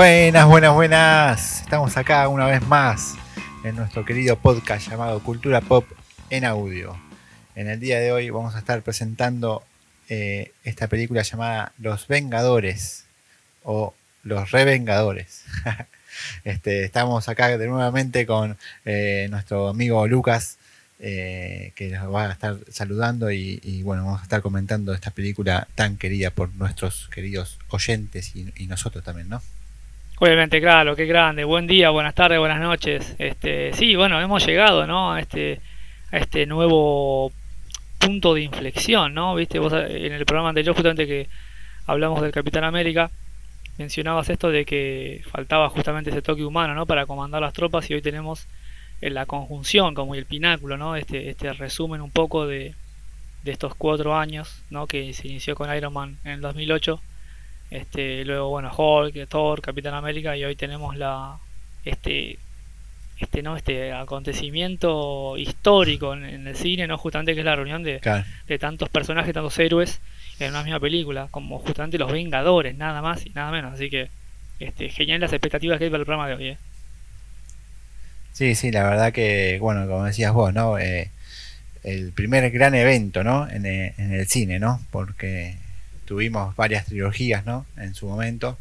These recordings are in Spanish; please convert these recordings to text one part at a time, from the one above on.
Buenas, buenas, buenas. Estamos acá una vez más en nuestro querido podcast llamado Cultura Pop en audio. En el día de hoy vamos a estar presentando eh, esta película llamada Los Vengadores o Los Revengadores. este, estamos acá de nuevamente con eh, nuestro amigo Lucas eh, que nos va a estar saludando y, bueno, vamos a estar comentando esta película tan querida por nuestros queridos oyentes y nosotros también, ¿no? Obviamente, claro, qué grande. Buen día, buenas tardes, buenas noches. Este, sí, bueno, hemos llegado, ¿no? A este, a este nuevo punto de inflexión, ¿no? Viste, vos en el programa anterior, justamente que hablamos del Capitán América, mencionabas esto de que faltaba justamente ese toque humano, ¿no? Para comandar las tropas y hoy tenemos en la conjunción, como el pináculo, ¿no? Este, este resumen un poco de, de estos cuatro años, ¿no? Que se inició con Iron Man en el 2008 este, luego, bueno, Hulk, Thor, Capitán América y hoy tenemos la este este no este acontecimiento histórico en, el cine, no justamente que es la reunión de, Claro. de tantos personajes, tantos héroes en una misma película, como justamente los Vengadores, nada más y nada menos, así que este genial las expectativas que hay para el programa de hoy, ¿eh? Sí, sí, la verdad que, bueno, como decías vos, ¿no? Eh, el primer gran evento, ¿no? En, eh, en el cine, ¿no? Porque tuvimos varias trilogías, ¿no? En su momento,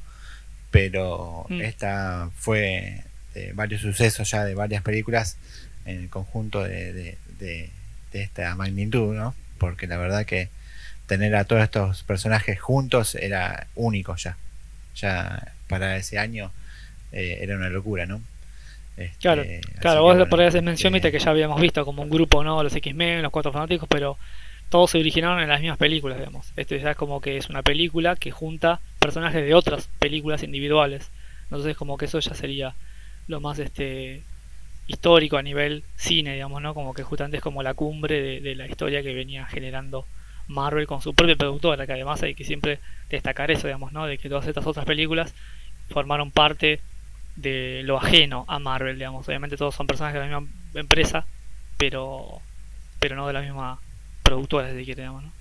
pero Mm. esta fue de varios sucesos ya de varias películas en el conjunto de, de- de- de esta magnitud, ¿no? Porque la verdad que tener a todos estos personajes juntos era único ya. Ya para ese año eh, era una locura, ¿no? Este, Claro, claro, vos bueno, por ahí haces mención, eh, viste, que ya habíamos visto como un grupo, ¿no? Los X-Men, los Cuatro Fanáticos, pero todos se originaron en las mismas películas, digamos. Esto ya es como que es una película que junta personajes de otras películas individuales. Entonces como que eso ya sería lo más este histórico a nivel cine, digamos, ¿no? Como que justamente es como la cumbre de, de la historia que venía generando Marvel con su propia productora, que además hay que siempre destacar eso, digamos, ¿no? De que todas estas otras películas formaron parte de lo ajeno a Marvel, digamos. Obviamente todos son personajes de la misma empresa, pero pero no de la misma productora, si quiere, digamos, ¿no?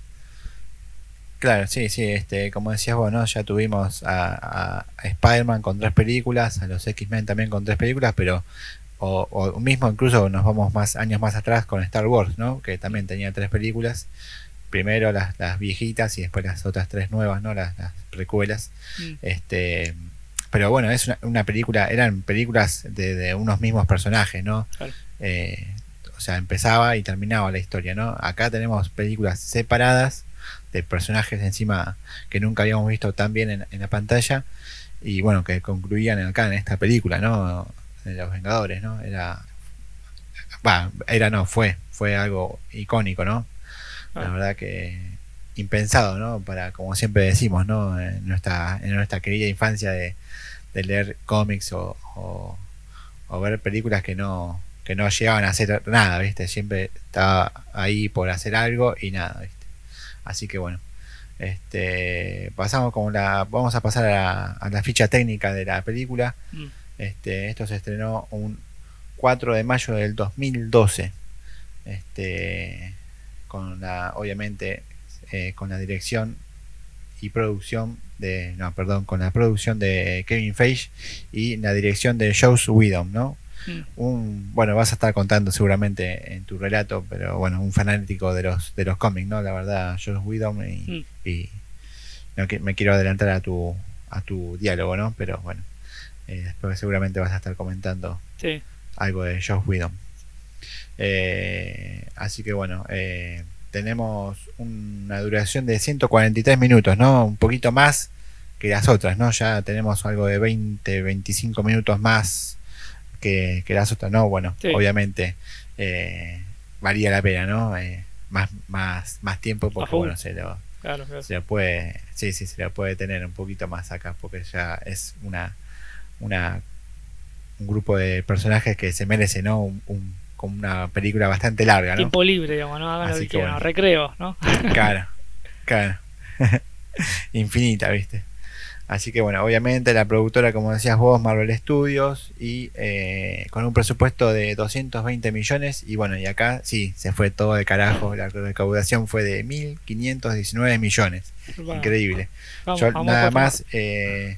Claro, sí, sí, este, como decías vos, ¿no? Ya tuvimos a, a- a Spider-Man con tres películas, a los X-Men también con tres películas, pero o, o mismo incluso nos vamos más años más atrás con Star Wars, ¿no? Que también tenía tres películas. Primero las, las viejitas y después las otras tres nuevas, ¿no? Las, las precuelas. Mm, Este, pero bueno, es una, una película, eran películas de, de unos mismos personajes, ¿no? Claro. Eh, o sea, empezaba y terminaba la historia, ¿no? Acá tenemos películas separadas de personajes encima que nunca habíamos visto tan bien en, en la pantalla y bueno, que concluían acá en esta película, ¿no? De los Vengadores, ¿no? Era, va, era no, fue, fue algo icónico, ¿no? La Claro. verdad que impensado, ¿no? Para, como siempre decimos, ¿no? En nuestra, en nuestra querida infancia de, de leer cómics o, o, o ver películas que no, que no llegaban a hacer nada, ¿viste? Siempre estaba ahí por hacer algo y nada, ¿viste? Así que bueno. Este, pasamos con la, vamos a pasar a la, a la ficha técnica de la película. mm. Este, esto se estrenó un 4 de mayo del 2012. Este, con la, obviamente, eh, con la dirección y producción de, no, perdón, con la producción de Kevin Feige y la dirección de Joss Whedon, ¿no? Mm. Un, bueno, vas a estar contando seguramente en tu relato, pero bueno, un fanático de los de los cómics, ¿no? La verdad, Joss Whedon y, y no que- me quiero adelantar a tu a tu diálogo, ¿no? Pero bueno, eh, después seguramente vas a estar comentando Sí, algo de Josh Whedon. Eh, así que bueno, eh, tenemos una duración de 143 minutos, ¿no? Un poquito más que las otras, ¿no? Ya tenemos algo de 20, 25 minutos más que, que las otras, ¿no? Bueno, Sí. obviamente eh, valía la pena, ¿no? Eh, más, más, más tiempo porque, bueno, se lo, claro, claro. se lo puede, sí, sí, se lo puede tener un poquito más acá porque ya es una, una un grupo de personajes que se merece, ¿no? Un, un- como una película bastante larga, ¿no? Tiempo libre, digamos, ¿no? Hagan lo que que bueno. recreo, ¿no? Claro, claro. Infinita, ¿viste? Así que bueno, obviamente la productora, como decías vos, Marvel Studios, y eh, con un presupuesto de 220 millones, y bueno, y acá sí, se fue todo de carajo, la recaudación fue de 1.519 millones, increíble. vamos- Yo vamos nada más, eh,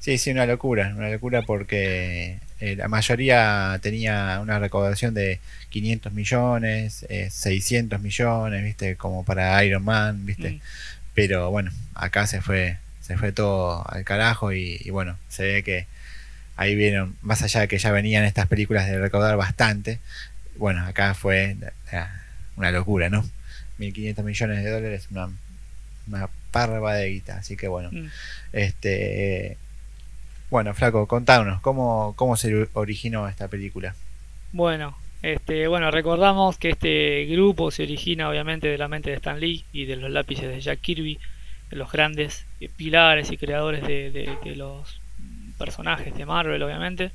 Sí, sí, una locura, una locura porque eh, la mayoría tenía una recaudación de 500 millones, 600 millones, ¿viste? Como para Iron Man, ¿viste? Mm. Pero bueno, acá se fue se fue todo al carajo y, y bueno, se ve que ahí vieron, más allá de que ya venían estas películas de recaudar bastante, bueno, acá fue una locura, ¿no? 1.500 millones de dólares, una, una parva de guita, así que bueno, Mm. este... Bueno, Flaco, contanos, ¿cómo, cómo se originó esta película? Bueno, este, bueno, recordamos que este grupo se origina obviamente de la mente de Stan Lee y de los lápices de Jack Kirby, los grandes eh, pilares y creadores de, de- los personajes de Marvel, obviamente,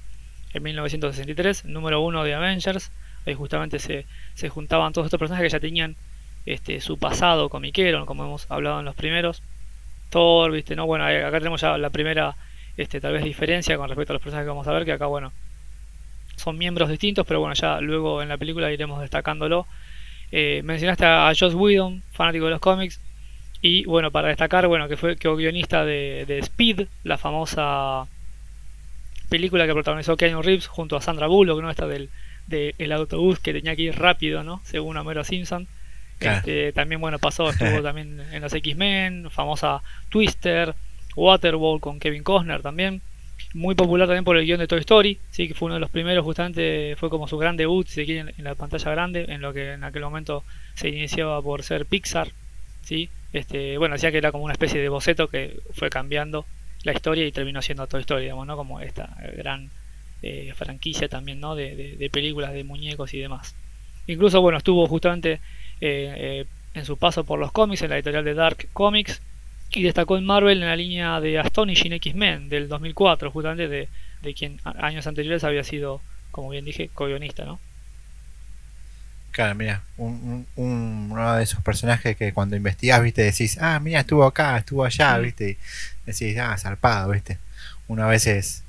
en 1963, número uno de Avengers, ahí justamente se, se juntaban todos estos personajes que ya tenían este, su pasado comiquero, como hemos hablado en los primeros, Thor, viste, no, bueno, acá tenemos ya la primera, este, tal vez diferencia con respecto a los personajes que vamos a ver, que acá, bueno, son miembros distintos, pero bueno, ya luego en la película iremos destacándolo. Eh, mencionaste a Joss Whedon, fanático de los cómics, y bueno, para destacar, bueno, que fue que guionista de, de Speed, la famosa película que protagonizó Keanu Reeves junto a Sandra Bullock, ¿no? Esta del, de el autobús que tenía que ir rápido, ¿no? Según Homero Simpson. Claro. Este, también, bueno, pasó, estuvo también en los X-Men, famosa Twister, Waterworld con Kevin Costner también. Muy popular también por el guion de Toy Story, sí, que fue uno de los primeros, justamente fue como su gran debut, si se quiere, en, en la pantalla grande, en lo que en aquel momento se iniciaba por ser Pixar, sí. Este, bueno, decía que era como una especie de boceto que fue cambiando la historia y terminó siendo Toy Story, digamos, ¿no? Como esta gran eh, franquicia también, ¿no? De, de- películas de muñecos y demás. Incluso, bueno, estuvo justamente eh, eh, en su paso por los cómics, en la editorial de Dark Comics, y destacó en Marvel en la línea de Astonishing X-Men del 2004, justamente de, quien años anteriores había sido, como bien dije, co-guionista, ¿no? Claro, mira, un, un- un- uno de esos personajes que cuando investigás, viste, decís, ah, mira, estuvo acá, estuvo allá, viste, y decís, ah, zarpado, viste. Uno a veces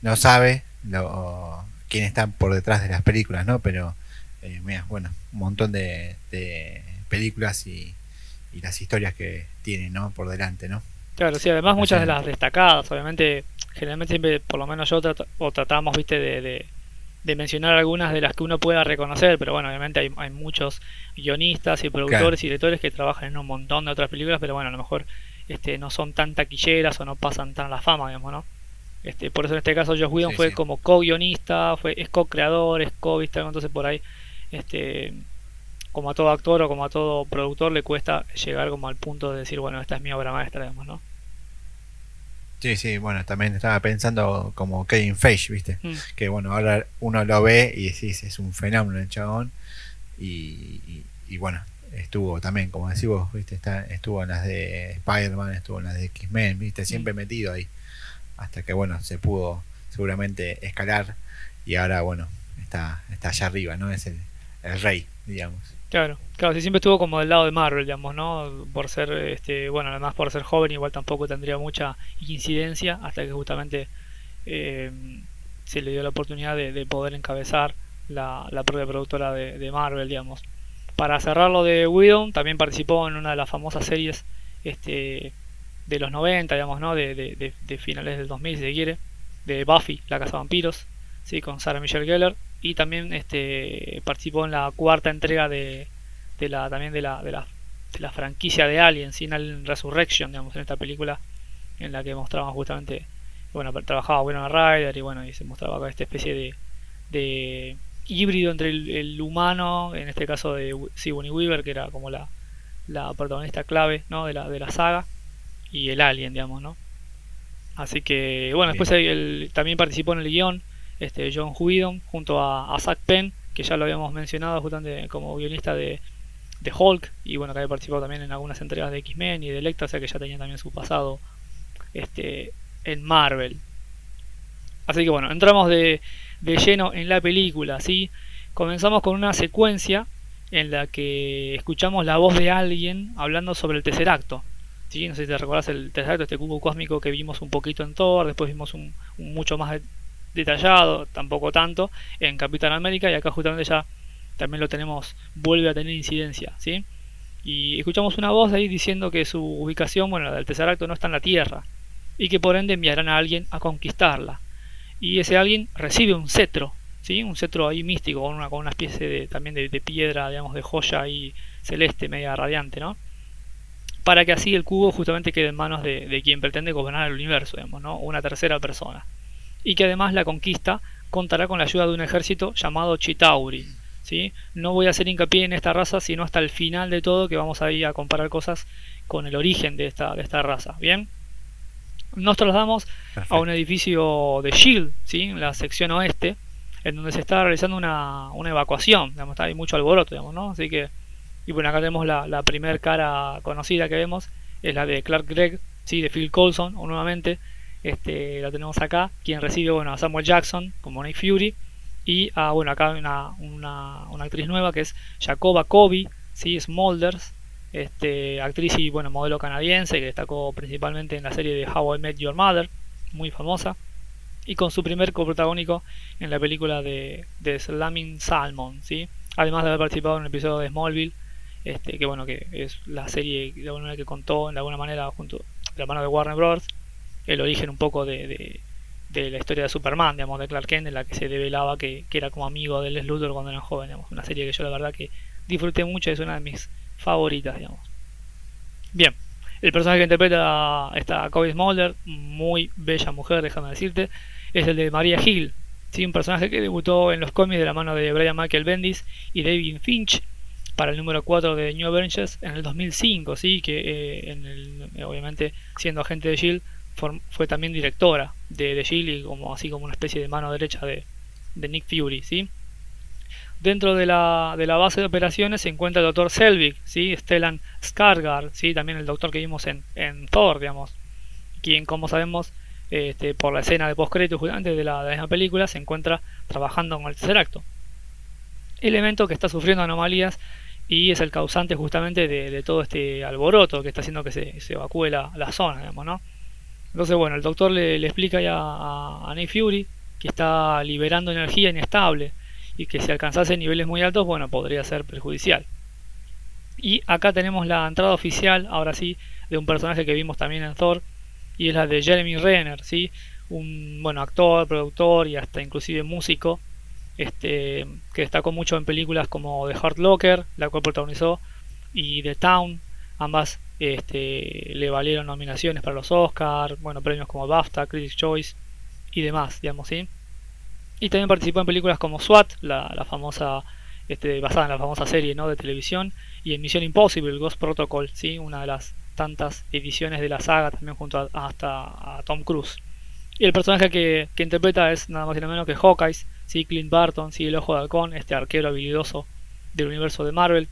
no sabe lo, quién está por detrás de las películas, ¿no? Pero, eh, mira, bueno, un montón de, de películas y, y las historias que tienen, ¿no? Por delante, ¿no? Claro, sí, además muchas de las destacadas, obviamente, generalmente siempre, por lo menos yo trato- o tratamos, viste, de, de- de mencionar algunas de las que uno pueda reconocer, pero bueno, obviamente hay, hay muchos guionistas y productores y directores que trabajan en un montón de otras películas, pero bueno, a lo mejor este, no son tan taquilleras o no pasan tan la fama, digamos, ¿no? Este, por eso en este caso Josh Whedon Sí, fue sí. como co-guionista, fue, es co-creador, es co-viste, entonces por ahí, este, como a todo actor o como a todo productor le cuesta llegar como al punto de decir, bueno, esta es mi obra maestra, digamos, ¿no? Sí, sí, bueno, también estaba pensando como Kevin Feige, viste, Mm. que bueno, ahora uno lo ve y decís, es un fenómeno el chabón, y, y- y bueno, estuvo también, como decís vos, viste, está, estuvo en las de Spider-Man, estuvo en las de X-Men, viste, siempre metido ahí, hasta que bueno, se pudo seguramente escalar, y ahora bueno, está, está allá arriba, ¿no? Es el, el rey, digamos. Claro, claro, sí siempre estuvo como del lado de Marvel, digamos, ¿no? Por ser, este, bueno, además por ser joven igual tampoco tendría mucha incidencia hasta que justamente eh, se le dio la oportunidad de, de poder encabezar la, propia productora de, Marvel, digamos. Para cerrarlo de Whedon, también participó en una de las famosas series este, de los 90, digamos, ¿no? De, finales del 2000, si se quiere, de Buffy, la Casa de Vampiros, ¿sí? Con Sarah Michelle Gellar. Y también este, participó en la cuarta entrega de, de la también de la, de la, de la franquicia de Alien, sin Alien Resurrection, digamos, en esta película en la que mostraba justamente, bueno, trabajaba Winona Ryder y bueno, y se mostraba con esta especie de, de híbrido entre el, el humano, en este caso de Sigourney Weaver, que era como la, la protagonista clave ¿no? de, la, de la saga, y el alien, digamos, ¿no? Así que, bueno, después el- también participó en el guion este, John Whedon junto a, a Zack Penn, que ya lo habíamos mencionado justamente como guionista de, Hulk, y bueno, que había participado también en algunas entregas de X-Men y de Electra, o sea que ya tenía también su pasado este, en Marvel. Así que bueno, entramos de, lleno en la película, ¿sí? Comenzamos con una secuencia en la que escuchamos la voz de alguien hablando sobre el tercer acto. ¿sí? No sé si te recordás el tercer acto, este cubo cósmico que vimos un poquito en Thor, después vimos un, mucho más detallado, tampoco tanto, en Capitán América y acá justamente ya también lo tenemos, vuelve a tener incidencia, ¿sí? Y escuchamos una voz ahí diciendo que su ubicación, bueno, la del tercer acto no está en la Tierra, y que por ende enviarán a alguien a conquistarla. Y ese alguien recibe un cetro, ¿sí? un cetro ahí místico, con una, con especie de, también de, piedra, digamos, de joya ahí celeste, media radiante, ¿no? Para que así el cubo justamente quede en manos de, quien pretende gobernar el universo, digamos, ¿no? Una tercera persona. Y que además la conquista contará con la ayuda de un ejército llamado Chitauri. ¿sí? No voy a hacer hincapié en esta raza, sino hasta el final de todo, que vamos a ir a comparar cosas con el origen de esta, de esta raza. ¿Bien? Nos trasladamos a un edificio de Shield, ¿sí? en la sección oeste, en donde se está realizando una, una evacuación. Digamos, está, hay mucho alboroto, digamos, ¿no? Así que, y bueno, acá tenemos la, la primera cara conocida que vemos, es la de Clark Gregg, ¿sí? de Phil Coulson, nuevamente. Este, la tenemos acá, quien recibe bueno, a Samuel Jackson como Nick Fury. Y a, bueno, acá hay una, una, una actriz nueva que es Jacoba Kobe, ¿sí? Smolders, este, actriz y bueno, modelo canadiense que destacó principalmente en la serie de How I Met Your Mother, muy famosa, y con su primer coprotagónico en la película de, de Slamming Salmon, ¿sí? además de haber participado en el episodio de Smallville, este, que bueno, que es la serie de alguna manera que contó de alguna manera junto de la mano de Warner Bros. El origen un poco de, de, la historia de Superman, digamos, de Clark Kent, en la que se develaba que, que era como amigo de Les Luthor cuando era joven, digamos, una serie que yo la verdad que disfruté mucho, es una de mis favoritas, digamos. Bien, el personaje que interpreta esta Kobe Smolder, muy bella mujer, déjame decirte, es el de Maria Hill, ¿sí? un personaje que debutó en los cómics de la mano de Brian Michael Bendis y David Finch para el número 4 de New Avengers en el 2005, ¿sí? que eh, en el, obviamente siendo agente de Shield fue también directora de, de Shield y como así como una especie de mano derecha de, Nick Fury, ¿sí? Dentro de la, de la base de operaciones se encuentra el doctor Selvig, ¿sí? Stellan Skarsgård, ¿sí? también el doctor que vimos en, en Thor, digamos, quien como sabemos este, por la escena de postcrédito justamente de la, de misma película se encuentra trabajando con el tercer acto. Elemento que está sufriendo anomalías y es el causante justamente de, todo este alboroto que está haciendo que se, se evacúe la, la, zona, digamos, ¿no? Entonces, bueno, el doctor le, explica ya a, a Fury que está liberando energía inestable y que si alcanzase niveles muy altos, bueno, podría ser perjudicial. Y acá tenemos la entrada oficial, ahora sí, de un personaje que vimos también en Thor, y es la de Jeremy Renner, ¿sí? un bueno actor, productor y hasta inclusive músico, este, que destacó mucho en películas como The Hard Locker, la cual protagonizó, y The Town, ambas este, le valieron nominaciones para los Oscars, bueno, premios como BAFTA, Critics' Choice y demás, digamos, ¿sí? Y también participó en películas como SWAT, la, famosa, este, basada en la famosa serie ¿no? de televisión, y en Mission Impossible, Ghost Protocol, ¿sí? una de las tantas ediciones de la saga, también junto a, hasta a Tom Cruise. Y el personaje que, interpreta es nada más y nada menos que Hawkeye, ¿sí? Clint Barton, ¿sí? el ojo de halcón, este arquero habilidoso del universo de Marvel.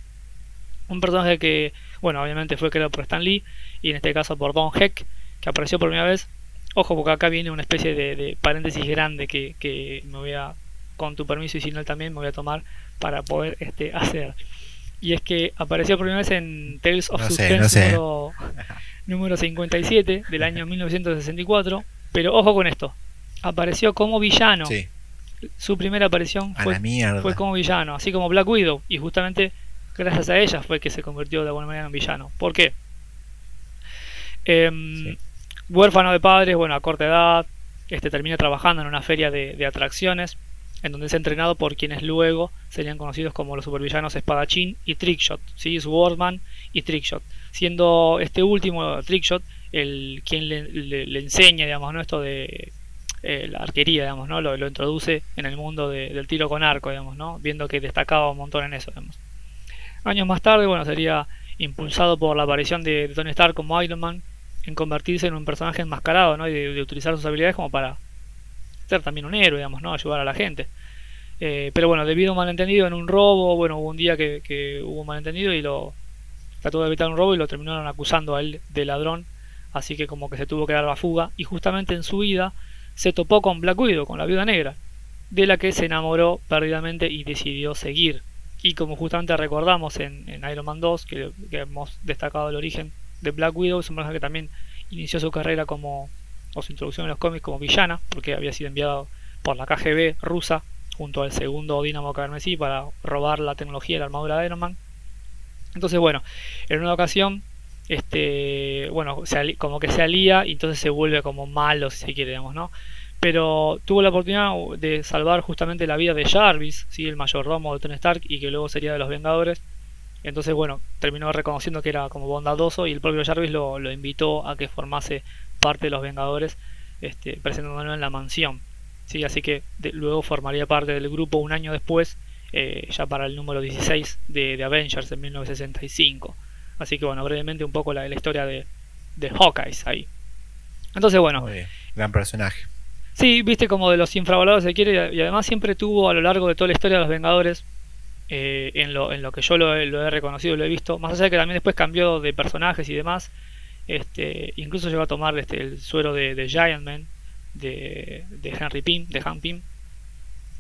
Un personaje que, bueno, obviamente fue creado por Stan Lee, y en este caso por Don Heck, que apareció por primera vez Ojo, porque acá viene una especie de, paréntesis grande que, me voy a, con tu permiso y si no también, me voy a tomar para poder este, hacer. Y es que apareció por primera vez en Tales of Suspense Número, 57 del año 1964. Pero ojo con esto, apareció como villano. Su primera aparición fue, fue como villano, así como Black Widow. Y justamente gracias a ella fue que se convirtió de alguna manera en villano. ¿Por qué? Eh, Huérfano de padres, bueno, a corta edad, este termina trabajando en una feria de, atracciones, en donde es entrenado por quienes luego serían conocidos como los supervillanos Espadachín y Trickshot, ¿sí? Swordman y Trickshot, siendo este último, Trickshot, el quien le, enseña, digamos, ¿no? esto de eh, la arquería, digamos, ¿no? Lo, introduce en el mundo del tiro con arco, digamos, ¿no? Viendo que destacaba un montón en eso, digamos. Años más tarde, bueno, sería impulsado por la aparición de Tony Stark como Iron Man, en convertirse en un personaje enmascarado, ¿no? Y de, utilizar sus habilidades como para ser también un héroe, digamos, ¿no? Ayudar a la gente. Eh, pero bueno, debido a un malentendido en un robo, bueno, hubo un día que, hubo un malentendido y lo trató de evitar un robo y lo terminaron acusando a él de ladrón, así que como que se tuvo que dar la fuga y justamente en su vida se topó con Black Widow, con la viuda negra, de la que se enamoró perdidamente y decidió seguir. Y como justamente recordamos en, Iron Man 2, que hemos destacado el origen de Black Widow, es un personaje que también inició su carrera como, o su introducción en los cómics como villana, porque había sido enviado por la KGB rusa junto al segundo Dynamo Carmesí para robar la tecnología y la armadura de Iron Man. Entonces, bueno, en una ocasión este, bueno, como que se alía y entonces se vuelve como malo, si se quiere, digamos, ¿no? Pero tuvo la oportunidad de salvar justamente la vida de Jarvis, ¿sí? el mayordomo de Tony Stark, y que luego sería de los Vengadores. Entonces, bueno, terminó reconociendo que era como bondadoso y el propio Jarvis lo, lo invitó a que formase parte de los Vengadores, este, presentándolo en la mansión. ¿sí? Así que luego formaría parte del grupo un año después, eh, ya para el número 16 de, Avengers en 1965. Así que bueno, brevemente un poco la, la historia de, de Hawkeyes ahí. Entonces bueno. Gran personaje. Sí, viste como de los infravalorados se quiere y además siempre tuvo a lo largo de toda la historia de los Vengadores, eh, en, lo, en lo que yo lo, he reconocido, lo he visto, más allá de que también después cambió de personajes y demás, este, incluso llegó a tomar este, el suero de, de Giant Man, de, Henry Pym, de Han Pym,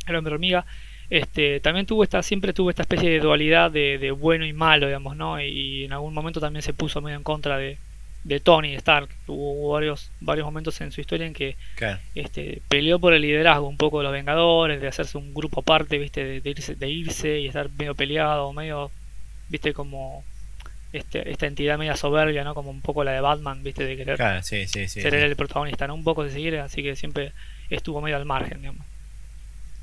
el hombre hormiga, este, también tuvo esta, siempre tuvo esta especie de dualidad de, bueno y malo, digamos, ¿no? Y, en algún momento también se puso medio en contra de, de Tony Stark. Hubo varios, varios momentos en su historia en que este, peleó por el liderazgo un poco de los Vengadores, de hacerse un grupo aparte, viste, de, irse, de irse y estar medio peleado, medio, viste, como este, esta entidad media soberbia, ¿no? Como un poco la de Batman, viste, de querer ser el protagonista, ¿no? Un poco de seguir, así que siempre estuvo medio al margen, digamos.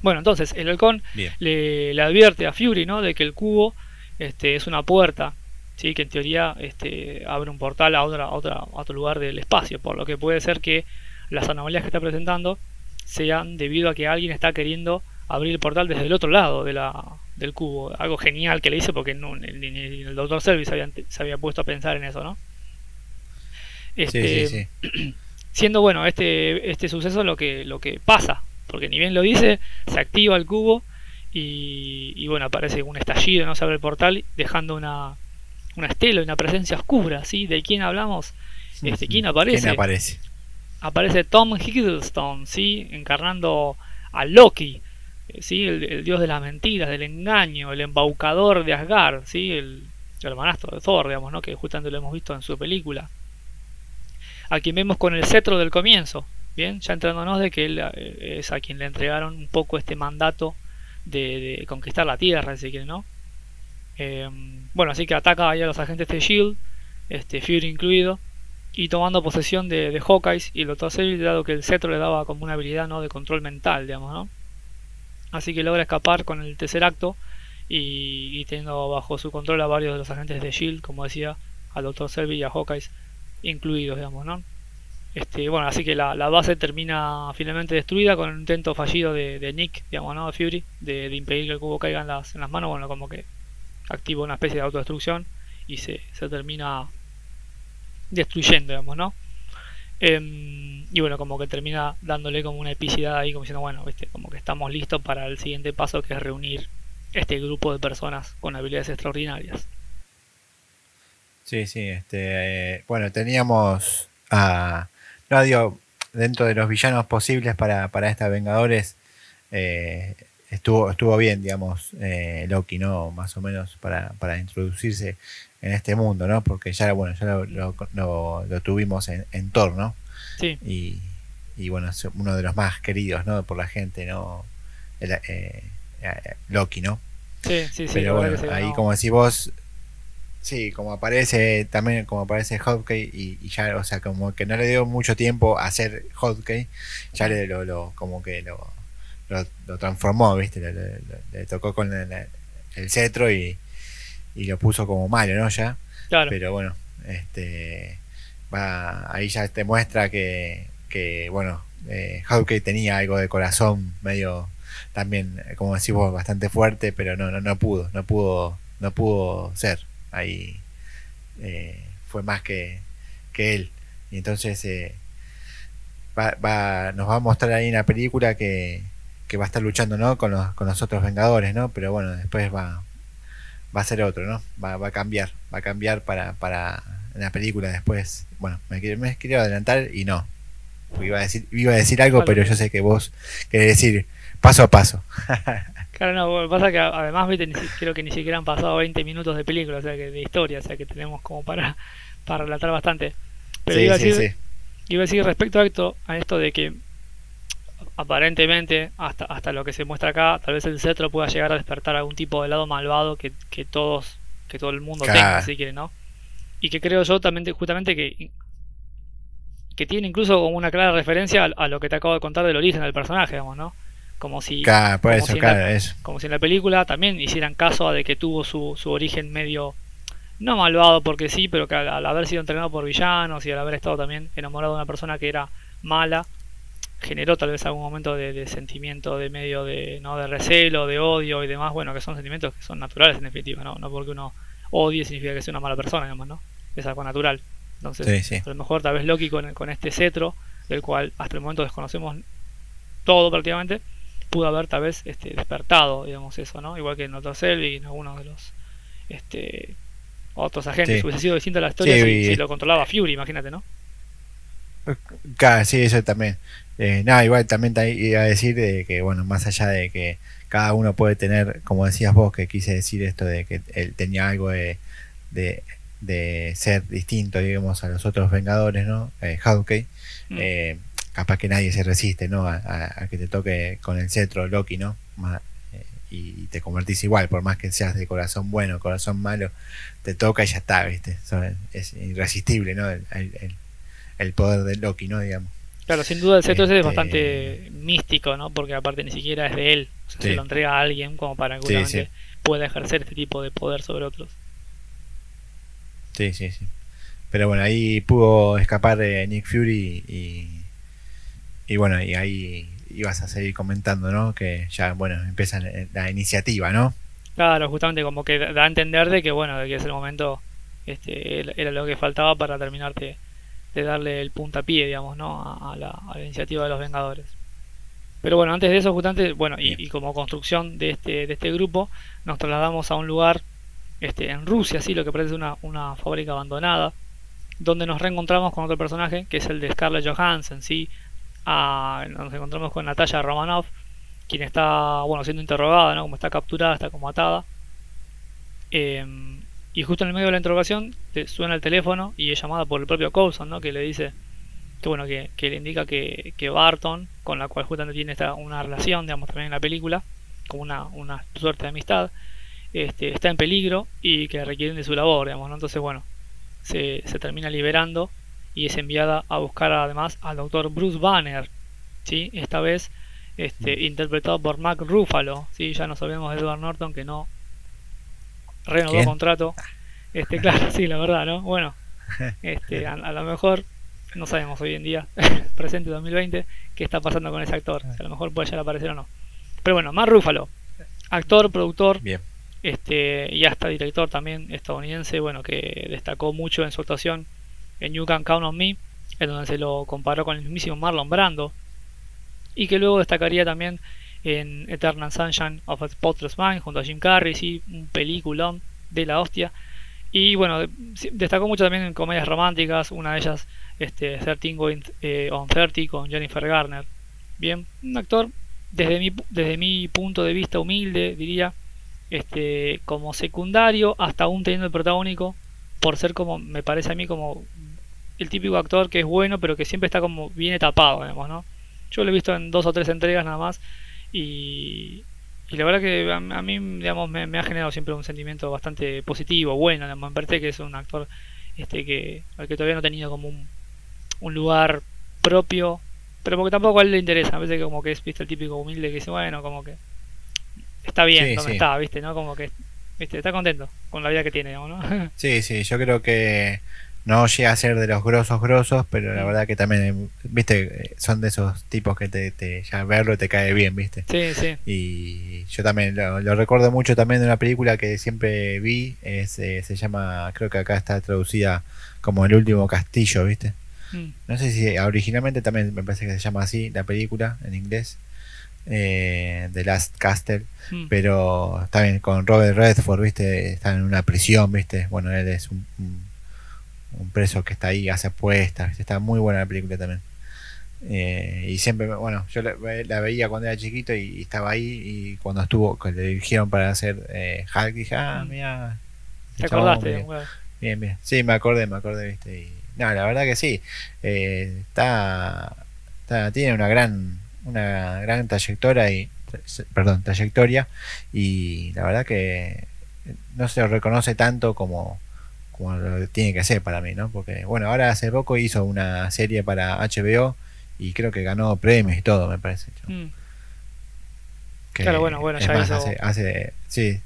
Bueno, entonces el halcón le, advierte a Fury ¿no? de que el cubo este, es una puerta, ¿sí? que en teoría este, abre un portal a, otra, otra, otro lugar del espacio, por lo que puede ser que las anomalías que está presentando sean debido a que alguien está queriendo abrir el portal desde el otro lado de la, del cubo. Algo genial que le hice porque no, ni, el Doctor Service se había puesto a pensar en eso, ¿no? Este, siendo bueno este, este suceso lo que, lo que pasa porque ni bien lo dice, se activa el cubo y, bueno, aparece un estallido, no se abre el portal, dejando una, una estela, una presencia oscura, ¿sí? ¿De quién hablamos? Este, ¿Quién aparece? ¿Quién aparece? Aparece Tom Hiddleston, ¿sí? Encarnando a Loki, ¿sí? El, dios de las mentiras, del engaño, el embaucador de Asgard, ¿sí? El, el hermanastro de Thor, digamos, ¿no? Que justamente lo hemos visto en su película. A quien vemos con el cetro del comienzo, Bien, ya entrándonos de que él eh, es a quien le entregaron un poco este mandato de, conquistar la Tierra, si quiere, ¿no? Em, bueno, así que ataca a los agentes de Shield, este, Fury incluido, y tomando posesión de, de Hawkeyes y el Dr. Civil, dado que el cetro le daba como una habilidad ¿no? de control mental, digamos, ¿no? Así que logra escapar con el tercer acto y, teniendo bajo su control a varios de los agentes de Shield, como decía, al Dr. Selby y a Hawkeyes incluidos, digamos, ¿no? Este, bueno, así que la, base termina finalmente destruida con un intento fallido de, Nick, digamos, ¿no? De Fury, de, impedir que el cubo caiga en las, en las manos, bueno, como que activa una especie de autodestrucción y se, termina destruyendo, digamos, ¿no? Em, y bueno, como que termina dándole como una epicidad ahí, como diciendo, bueno, ¿viste? como que estamos listos para el siguiente paso que es reunir este grupo de personas con habilidades extraordinarias. Sí, sí, este, eh, bueno, teníamos a no, digo, dentro de los villanos posibles para, para esta Vengadores, eh, estuvo, estuvo bien, digamos, eh, Loki, ¿no? Más o menos para, para introducirse en este mundo, ¿no? Porque ya, bueno, ya lo, lo, tuvimos en, en, Thor, ¿no? Sí. Y, y, bueno, es uno de los más queridos, ¿no? Por la gente, ¿no? Eh, Loki, ¿no? Sí, sí, sí. Pero bueno, ahí como decís vos, Sí, como aparece también como aparece Hotkey y, ya, o sea, como que no le dio mucho tiempo a hacer Hotkey, ya le lo, como que lo, lo, transformó, ¿viste? Le, tocó con el, cetro y, y, lo puso como malo, ¿no? Ya. Claro. Pero bueno, este va ahí ya te muestra que, que bueno, eh, tenía algo de corazón medio también, como decimos, bastante fuerte, pero no, no, no pudo, no pudo, no pudo ser ahí eh, fue más que, que, él. Y entonces eh, va, nos va a mostrar ahí una película que, que va a estar luchando ¿no? con, los, con los otros Vengadores, ¿no? pero bueno, después va, va a ser otro, ¿no? Va, va a cambiar, va a cambiar para, para la película después. Bueno, me, me quería adelantar y no. Iba a decir, iba a decir algo, pero yo sé que vos querés decir paso a paso. Claro, no, lo que pasa que además, viste, creo que ni siquiera han pasado 20 minutos de película, o sea, que de historia, o sea, que tenemos como para, para relatar bastante. Pero iba, a decir, iba a decir respecto a esto, a esto de que aparentemente, hasta, hasta lo que se muestra acá, tal vez el cetro pueda llegar a despertar algún tipo de lado malvado que, que todos, que todo el mundo tenga, si quiere, ¿no? y que creo yo también justamente que que tiene incluso como una clara referencia a, lo que te acabo de contar del origen del personaje, digamos, ¿no? Como si, como, si como, si en la película también hicieran caso a de que tuvo su, su origen medio, no malvado porque sí, pero que al, haber sido entrenado por villanos y al haber estado también enamorado de una persona que era mala, generó tal vez algún momento de, sentimiento de medio de no de recelo, de odio y demás, bueno, que son sentimientos que son naturales en definitiva, no, no porque uno odie significa que sea una mala persona, digamos, ¿no? Es algo natural. Entonces, a lo mejor tal vez Loki con, con este cetro, del cual hasta el momento desconocemos todo prácticamente, pudo haber tal vez este, despertado, digamos, eso, ¿no? Igual que en otro Selby y en algunos de los este, otros agentes. Hubiese sido distinta la historia si, lo controlaba Fury, imagínate, ¿no? Claro, sí, eso también. Eh, nada, igual también iba a decir de que, bueno, más allá de que cada uno puede tener, como decías vos, que quise decir esto de que él tenía algo de, de de ser distinto, digamos, a los otros Vengadores, ¿no? Eh, mm. eh, capaz que nadie se resiste, ¿no? A, que te toque con el cetro Loki, ¿no? Eh, y te convertís igual, por más que seas de corazón bueno, corazón malo, te toca y ya está, ¿viste? es irresistible, ¿no? El, poder de Loki, ¿no? Digamos. Claro, sin duda el es este, bastante místico, ¿no? Porque aparte ni siquiera es de él, se lo entrega a alguien como para que pueda ejercer este tipo de poder sobre otros. Sí, sí, sí. Pero bueno, ahí pudo escapar de Nick Fury y, y bueno, y ahí ibas a seguir comentando, ¿no? Que ya, bueno, empieza la iniciativa, ¿no? Claro, justamente como que da a entender de que, bueno, de que ese momento este, era lo que faltaba para terminar de, darle el puntapié, digamos, ¿no? A, la, a, la, iniciativa de los Vengadores. Pero bueno, antes de eso, justamente, bueno, y, y, como construcción de este, de este grupo, nos trasladamos a un lugar este, en Rusia, sí, lo que parece una, una fábrica abandonada, donde nos reencontramos con otro personaje, que es el de Scarlett Johansson, sí, nos encontramos con Natalia Romanoff, quien está, bueno, siendo interrogada, ¿no? Como está capturada, está como atada. Em, y justo en el medio de la interrogación suena el teléfono y es llamada por el propio Coulson, ¿no? Que le dice que bueno, que, le indica que, que, Barton, con la cual justamente tiene esta, una relación, digamos, también en la película, como una, una suerte de amistad, este, está en peligro y que requieren de su labor, digamos, Entonces, bueno, se, termina liberando y es enviada a buscar además al doctor Bruce Banner, ¿sí? Esta vez este, mm. interpretado por Mac Ruffalo, ¿sí? Ya nos sabemos de Edward Norton que no renovó contrato. Este, claro, sí, la verdad, ¿no? Bueno, este, a, lo mejor no sabemos hoy en día, presente 2020, qué está pasando con ese actor. a lo mejor puede llegar a aparecer o no. Pero bueno, Mac Ruffalo, actor, productor, Bien este, y hasta director también estadounidense, bueno, que destacó mucho en su actuación en You Can Count on Me, en donde se lo comparó con el mismísimo Marlon Brando, y que luego destacaría también en Eternal Sunshine of a Spotless Mind junto a Jim Carrey, sí, un peliculón de la hostia. Y bueno, destacó mucho también en comedias románticas, una de ellas, este, 13 Going eh, on 30 con Jennifer Garner. Bien, un actor desde mi, desde mi punto de vista humilde, diría, este, como secundario hasta aún teniendo el protagónico por ser como me parece a mí como el típico actor que es bueno pero que siempre está como bien tapado digamos no yo lo he visto en dos o tres entregas nada más y, y la verdad que a, mí digamos me, ha generado siempre un sentimiento bastante positivo bueno me parece que es un actor este que al que todavía no ha tenido como un, un lugar propio pero porque tampoco a él le interesa a veces como que es ¿viste? el típico humilde que dice bueno como que está bien donde está, ¿viste? ¿no? Como que ¿viste? está contento con la vida que tiene, ¿no? sí, sí, yo creo que no llega a ser de los grosos grosos, pero la mm. verdad que también, viste, son de esos tipos que te, ya verlo te cae bien, viste. Sí, sí. Y yo también lo, recuerdo mucho también de una película que siempre vi, es, eh, se llama, creo que acá está traducida como El último castillo, viste. Mm. No sé si originalmente también me parece que se llama así la película en inglés eh, The Last Castle, hmm. pero bien con Robert Redford, ¿viste? Está en una prisión, ¿viste? Bueno, él es un, un, preso que está ahí, hace apuestas, está muy buena la película también. Eh, y siempre, bueno, yo la, veía cuando era chiquito y, estaba ahí y cuando estuvo, que le dirigieron para hacer eh, Hulk, dije, ah, hmm. mira. ¿Te acordaste? Bien, bien, Sí, me acordé, me acordé, ¿viste? Y, no, la verdad que sí. Eh, está, está, tiene una gran una gran trayectoria y perdón, trayectoria y la verdad que no se reconoce tanto como como lo tiene que hacer para mí, ¿no? Porque, bueno, ahora hace poco hizo una serie para HBO y creo que ganó premios y todo, me parece. Mm. claro, bueno, bueno, ya más, hace, hace, sí,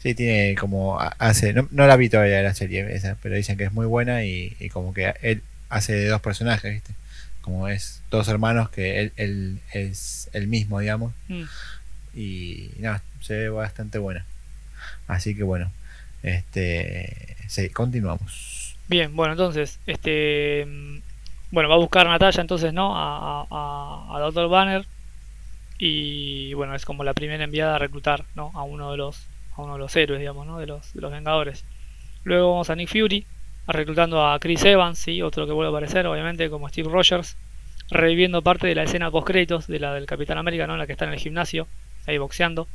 sí, tiene como, hace, no, no la vi todavía la serie esa, pero dicen que es muy buena y, como que él hace de dos personajes, ¿viste? Como es dos hermanos que él, él es el mismo, digamos. Mm. Y nada, se ve bastante buena. Así que bueno, este, sí, continuamos. Bien, bueno, entonces, este, bueno, va a buscar a entonces, ¿no? A, a, Dr. Banner y bueno, es como la primera enviada a reclutar, ¿no? A uno de los, a uno de los héroes, digamos, ¿no? De los, de los Vengadores. Luego vamos a Nick Fury, reclutando a Chris Evans, ¿sí? Otro que vuelve a aparecer, obviamente, como Steve Rogers, reviviendo parte de la escena post créditos de la del Capitán América, ¿no? La que está en el gimnasio, ahí boxeando.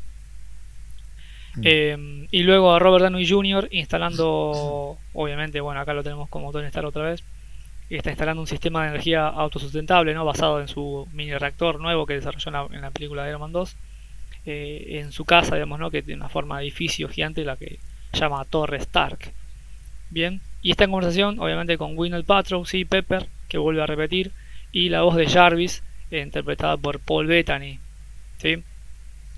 Mm. Eh, y luego a Robert Downey Jr. instalando, obviamente, bueno, acá lo tenemos como Tony Stark otra vez, y está instalando un sistema de energía autosustentable, ¿no? Basado en su mini reactor nuevo que desarrolló en la, película de Iron Man 2, eh, en su casa, digamos, ¿no? Que tiene una forma de edificio gigante, la que llama Torre Stark. Bien, y esta conversación, obviamente, con Winnow Patrow, sí, Pepper, que vuelve a repetir, y la voz de Jarvis, interpretada por Paul Bettany, ¿sí?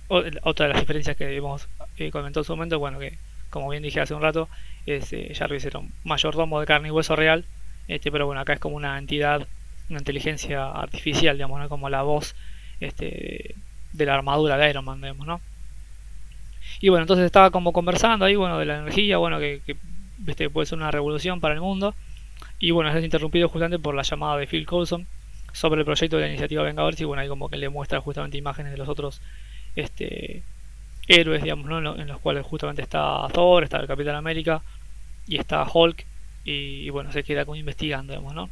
otra de las diferencias que hemos eh, comentado en su momento, bueno, que como bien dije hace un rato, es, eh, Jarvis era un mayordomo de carne y hueso real, este, pero bueno, acá es como una entidad, una inteligencia artificial, digamos, ¿no? como la voz este, de la armadura de Iron Man, digamos, ¿no? Y bueno, entonces estaba como conversando ahí, bueno, de la energía, bueno, que, que puede ser una revolución para el mundo. Y bueno, es interrumpido justamente por la llamada de Phil Coulson sobre el proyecto de la iniciativa Vengadores y bueno, ahí como que le muestra justamente imágenes de los otros este, héroes, digamos, ¿no? en los cuales justamente está Thor, está el Capitán América y está Hulk y, bueno, se queda como investigando, digamos, ¿no?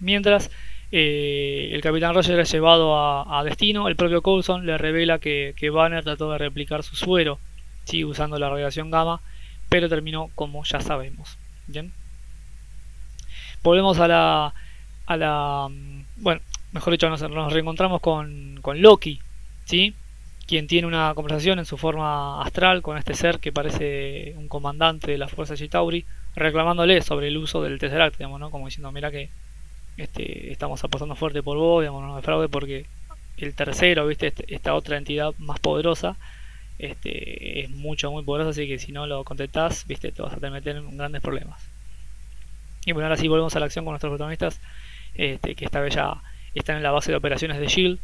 Mientras eh, el Capitán Roger es llevado a, destino, el propio Coulson le revela que, Banner trató de replicar su suero, ¿sí? usando la radiación gamma, pero terminó como ya sabemos. Bien. Volvemos a la, a la, mm, bueno, mejor dicho, nos, nos reencontramos con, con Loki, ¿sí? Quien tiene una conversación en su forma astral con este ser que parece un comandante de la fuerza Chitauri, reclamándole sobre el uso del Tesseract, digamos, ¿no? Como diciendo, mira que este, estamos apostando fuerte por vos, digamos, no me fraude porque el tercero, viste, este, esta otra entidad más poderosa, este, es mucho, muy poderosa, así que si no lo contestás, viste, te vas a meter en grandes problemas. Y bueno, ahora sí volvemos a la acción con nuestros protagonistas, este, que esta vez ya están en la base de operaciones de Shield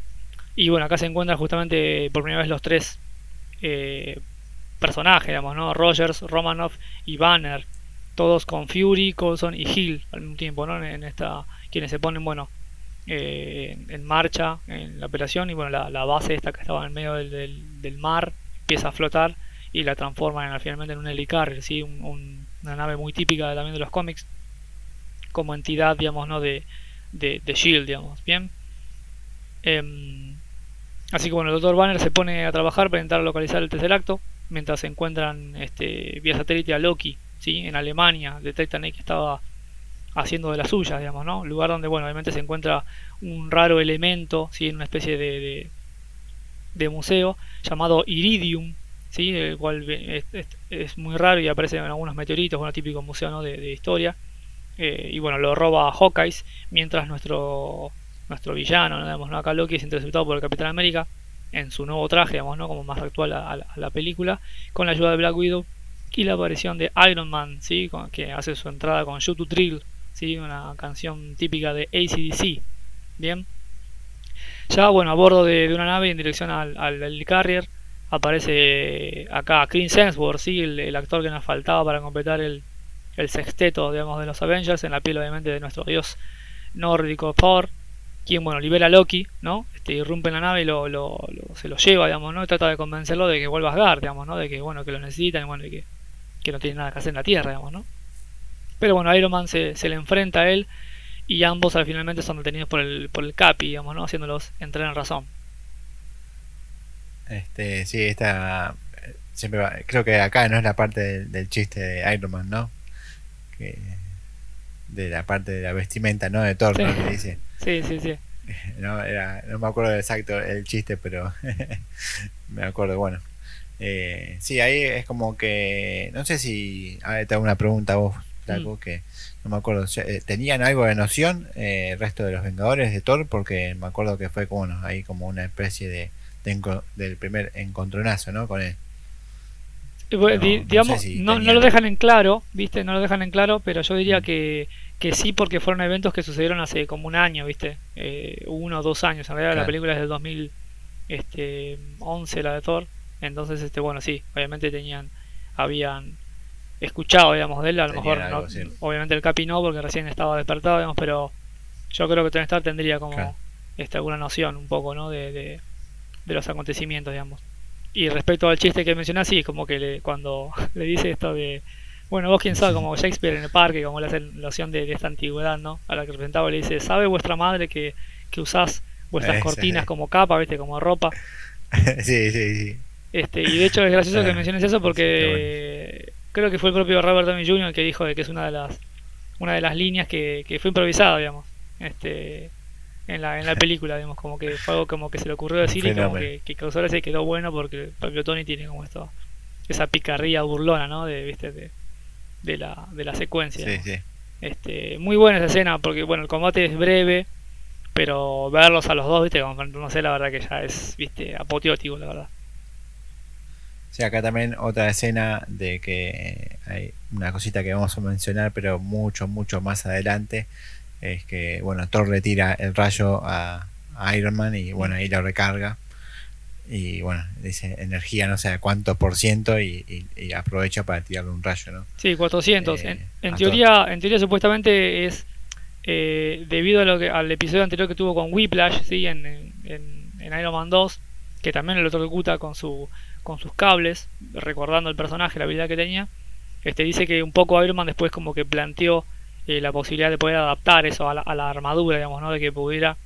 y bueno, acá se encuentran justamente por primera vez los tres eh, personajes, digamos, ¿no? Rogers, Romanoff y Banner. Todos con Fury, Coulson y Hill al mismo tiempo, ¿no? En esta, quienes se ponen, bueno, eh, en marcha en la operación y bueno, la, base esta que estaba en medio del, del, mar empieza a flotar y la transforman en, finalmente en un helicarrier, ¿sí? una nave muy típica también de los cómics como entidad, digamos, ¿no? De, de, de Shield, digamos, ¿bien? Em, Así que bueno, el Dr. Banner se pone a trabajar para intentar localizar el tercer acto, mientras se encuentran este, vía satélite a Loki, ¿sí? en Alemania, detectan ahí que estaba haciendo de la suya, digamos, ¿no? Lugar donde, bueno, obviamente se encuentra un raro elemento, ¿sí? En una especie de, de, museo llamado Iridium, ¿sí? El cual es, muy raro y aparece en algunos meteoritos, bueno, típico museo, ¿no? De, historia. Eh, y bueno, lo roba a Hawkeye, mientras nuestro nuestro villano, ¿no? acá Loki es interceptado por el Capitán América en su nuevo traje, digamos, ¿no? como más actual a, la película, con la ayuda de Black Widow y la aparición de Iron Man, ¿sí? que hace su entrada con Shoot to Thrill, ¿sí? una canción típica de ACDC. Bien, ya bueno, a bordo de, una nave en dirección al, Carrier, aparece acá Chris Hemsworth, ¿sí? el, actor que nos faltaba para completar el, el sexteto digamos, de los Avengers, en la piel obviamente de nuestro dios nórdico Thor quien bueno libera a Loki, ¿no? Este, irrumpe en la nave y lo, lo, se lo lleva, digamos, ¿no? Y trata de convencerlo de que vuelva a Asgard, digamos, ¿no? De que bueno, que lo necesitan y bueno, que, que no tiene nada que hacer en la Tierra, digamos, ¿no? Pero bueno, Iron Man se, se le enfrenta a él y ambos al finalmente son detenidos por el, por el Capi, digamos, ¿no? Haciéndolos entrar en razón. Este, sí, esta siempre va, creo que acá no es la parte del, chiste de Iron Man, ¿no? Que, de la parte de la vestimenta, ¿no? De Thor, ¿no? Que dice Sí, sí, sí. No, era, no me acuerdo exacto el chiste, pero me acuerdo, bueno. Eh, sí, ahí es como que. No sé si. A ver, te hago una pregunta a vos, Flaco, Mm. que no me acuerdo. eh, ¿Tenían algo de noción eh, el resto de los Vengadores de Thor? Porque me acuerdo que fue como bueno, ahí como una especie de, de del primer encontronazo, ¿no? Con él. Y, bueno, No, di- no digamos, sé si no, lo dejan en claro, ¿viste? No lo dejan en claro, pero yo diría Mm. que, que sí porque fueron eventos que sucedieron hace como un año, ¿viste? Eh, uno o dos años. En realidad la película es del 2011, la de Thor. Entonces, este, bueno, sí, obviamente tenían, habían escuchado, digamos, de él. A lo mejor, algo, no- sí. obviamente el Capi no, porque recién estaba despertado, digamos, pero yo creo que Tony Stark tendría como Claro. este, alguna noción un poco, ¿no? De, de, de los acontecimientos, digamos. Y respecto al chiste que mencionás, sí, como que le- cuando le dice esto de, bueno, vos quién sabe, como Shakespeare en el parque, como hacen noción de, de esta antigüedad, ¿no? A la que representaba, le dice, ¿sabe vuestra madre que, que usás vuestras cortinas como capa, viste, como ropa? sí, sí, sí. Este, y de hecho es gracioso que menciones eso porque creo que fue el propio Robert Downey Jr. que dijo de que es una de las una de las líneas que, que fue improvisada, digamos, este en la, en la película, digamos, como que fue algo como que se le ocurrió decir y como que, que causó gracia y quedó bueno porque el propio Tony tiene como esto, esa picardía burlona, ¿no? De, viste, de, de la, de la secuencia. Sí, digamos. sí. Este, muy buena esa escena porque bueno, el combate es breve, pero verlos a los dos, viste, no sé, la verdad que ya es, viste, apoteótico, la verdad. Sí, acá también otra escena de que hay una cosita que vamos a mencionar, pero mucho, mucho más adelante, es que, bueno, Thor le tira el rayo a, a Iron Man y, bueno, ahí lo recarga. Y, bueno, dice energía no sé a cuánto por ciento y, y- y aprovecha para tirarle un rayo, ¿no? Sí, 400. Eh, en, teoría, en teoría supuestamente es eh, debido a lo que, al episodio anterior que tuvo con Whiplash, ¿sí? en, en, en Iron Man 2, que también lo electrocuta con su con sus cables, recordando el personaje, la habilidad que tenía. Este dice que un poco Iron Man después como que planteó eh, la posibilidad de poder adaptar eso a la, a la armadura, digamos, ¿no? De que pudiera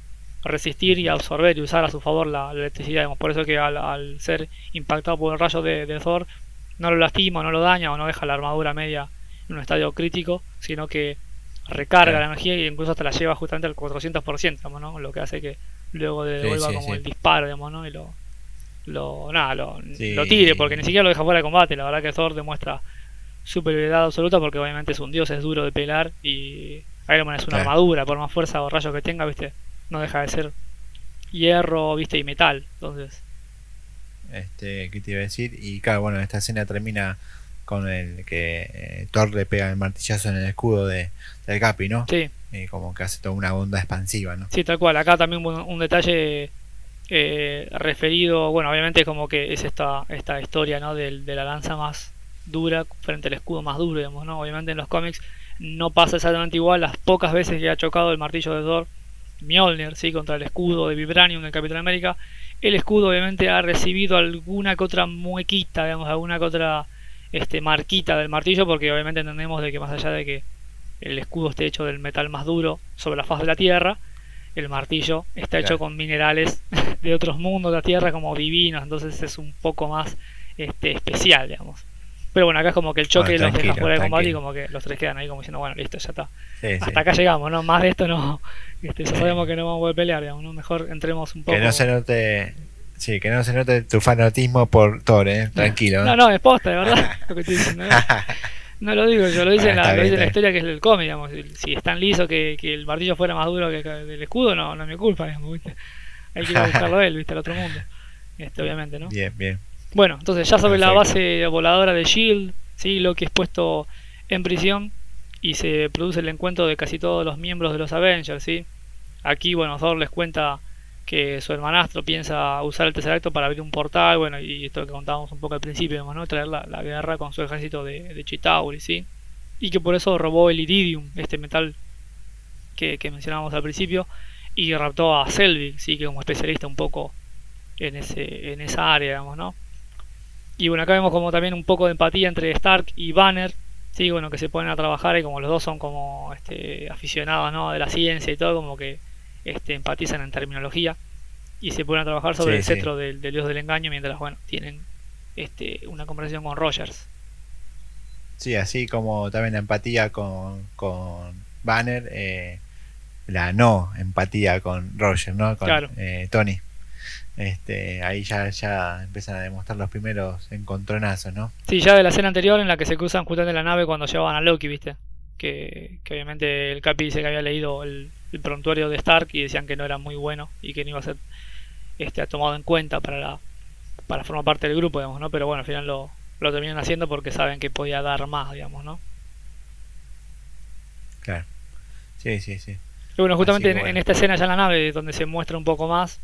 resistir y absorber y usar a su favor la, la electricidad, digamos. Por eso que al, al ser impactado por el rayo de, de Thor, no lo lastima, no lo daña o no deja la armadura media en un estadio crítico, sino que recarga la energía y incluso hasta la lleva justamente al 400%, digamos, ¿no? Lo que hace que luego devuelva sí, como el disparo, digamos, ¿no? Y lo, lo, nada, lo, lo tire, porque ni siquiera lo deja fuera de combate. La verdad que Thor demuestra superioridad absoluta porque obviamente es un dios, es duro de pelar y Iron Man es una Claro. armadura, por más fuerza o rayos que tenga, viste, no deja de ser hierro, viste, y metal. Entonces, Este, ¿qué te iba a decir? Y claro, bueno, esta escena termina con el que eh, Thor le pega el martillazo en el escudo de, del Capi, ¿no? sí, Y como que hace toda una onda expansiva, ¿no? Sí, tal cual. Acá también un, un detalle eh, referido, bueno, obviamente como que es esta, esta historia, ¿no? Del- De, la lanza más dura frente al escudo más duro, digamos, ¿no? Obviamente en los cómics no pasa exactamente igual las pocas veces que ha chocado el martillo de Thor, Mjolnir, ¿sí? Contra el escudo de Vibranium del Capitán América. El escudo obviamente ha recibido alguna que otra muequita, digamos, alguna que otra este, marquita del martillo, porque obviamente entendemos de que más allá de que el escudo esté hecho del metal más duro sobre la faz de la Tierra, el martillo está hecho con minerales de otros mundos de la Tierra como divinos, entonces es un poco más este, especial, digamos. Pero bueno, acá es como que el choque Bueno, los deja fuera de combate y como que los tres quedan ahí como diciendo, bueno, listo, ya está. Sí, sí. Hasta acá llegamos, ¿no? Más de esto no. Este, ya sabemos que no vamos a poder pelear, digamos, ¿no? Mejor entremos un poco. Que no se note. Sí, que no se note tu fanatismo por Thor, ¿eh? Tranquilo. No, no, es posta, de verdad, lo que estoy diciendo. ¿no? No lo digo yo, lo dice, en Bueno, la, está lo dice en la historia que es el cómic, digamos. Si es tan liso que, que el martillo fuera más duro que que el escudo, no, no es mi culpa, digamos, ¿viste? Hay que ir a buscarlo él, ¿viste? Al otro mundo. Este, obviamente, ¿no? Bien, bien. Bueno, entonces ya sobre la base voladora de Shield, ¿sí? Loki es puesto en prisión y se produce el encuentro de casi todos los miembros de los Avengers, ¿sí? Aquí, bueno, Thor les cuenta que su hermanastro piensa usar el tercer acto para abrir un portal, bueno, y esto que contábamos un poco al principio, ¿no? Traer la, la guerra con su ejército de, de Chitauri, ¿sí? Y que por eso robó el iridium, este metal que, que mencionábamos al principio, y raptó a Selvig, ¿sí? Que como especialista un poco en, ese, en esa área, digamos, ¿no? Y bueno, acá vemos como también un poco de empatía entre Stark y Banner, sí, bueno, que se ponen a trabajar y como los dos son como este, aficionados, ¿no? De la ciencia y todo, como que este, empatizan en terminología y se ponen a trabajar sobre Sí, el sí. cetro del, del dios del engaño mientras, bueno, tienen este, una conversación con Rogers. Sí, así como también la empatía con, con Banner, eh, la no empatía con Roger, ¿no? Con Claro. eh, Tony. Este, ahí ya, ya empiezan a demostrar los primeros encontronazos, ¿no? Sí, ya de la escena anterior en la que se cruzan justamente la nave cuando llevaban a Loki, ¿viste? Que, obviamente el Capi dice que había leído el, prontuario de Stark y decían que no era muy bueno y que no iba a ser este, tomado en cuenta para la para formar parte del grupo, digamos, ¿no? Pero bueno, al final lo, lo terminan haciendo porque saben que podía dar más, digamos, ¿no? Claro. Sí, sí, sí. Y bueno, justamente En, esta escena ya en la nave, donde se muestra un poco más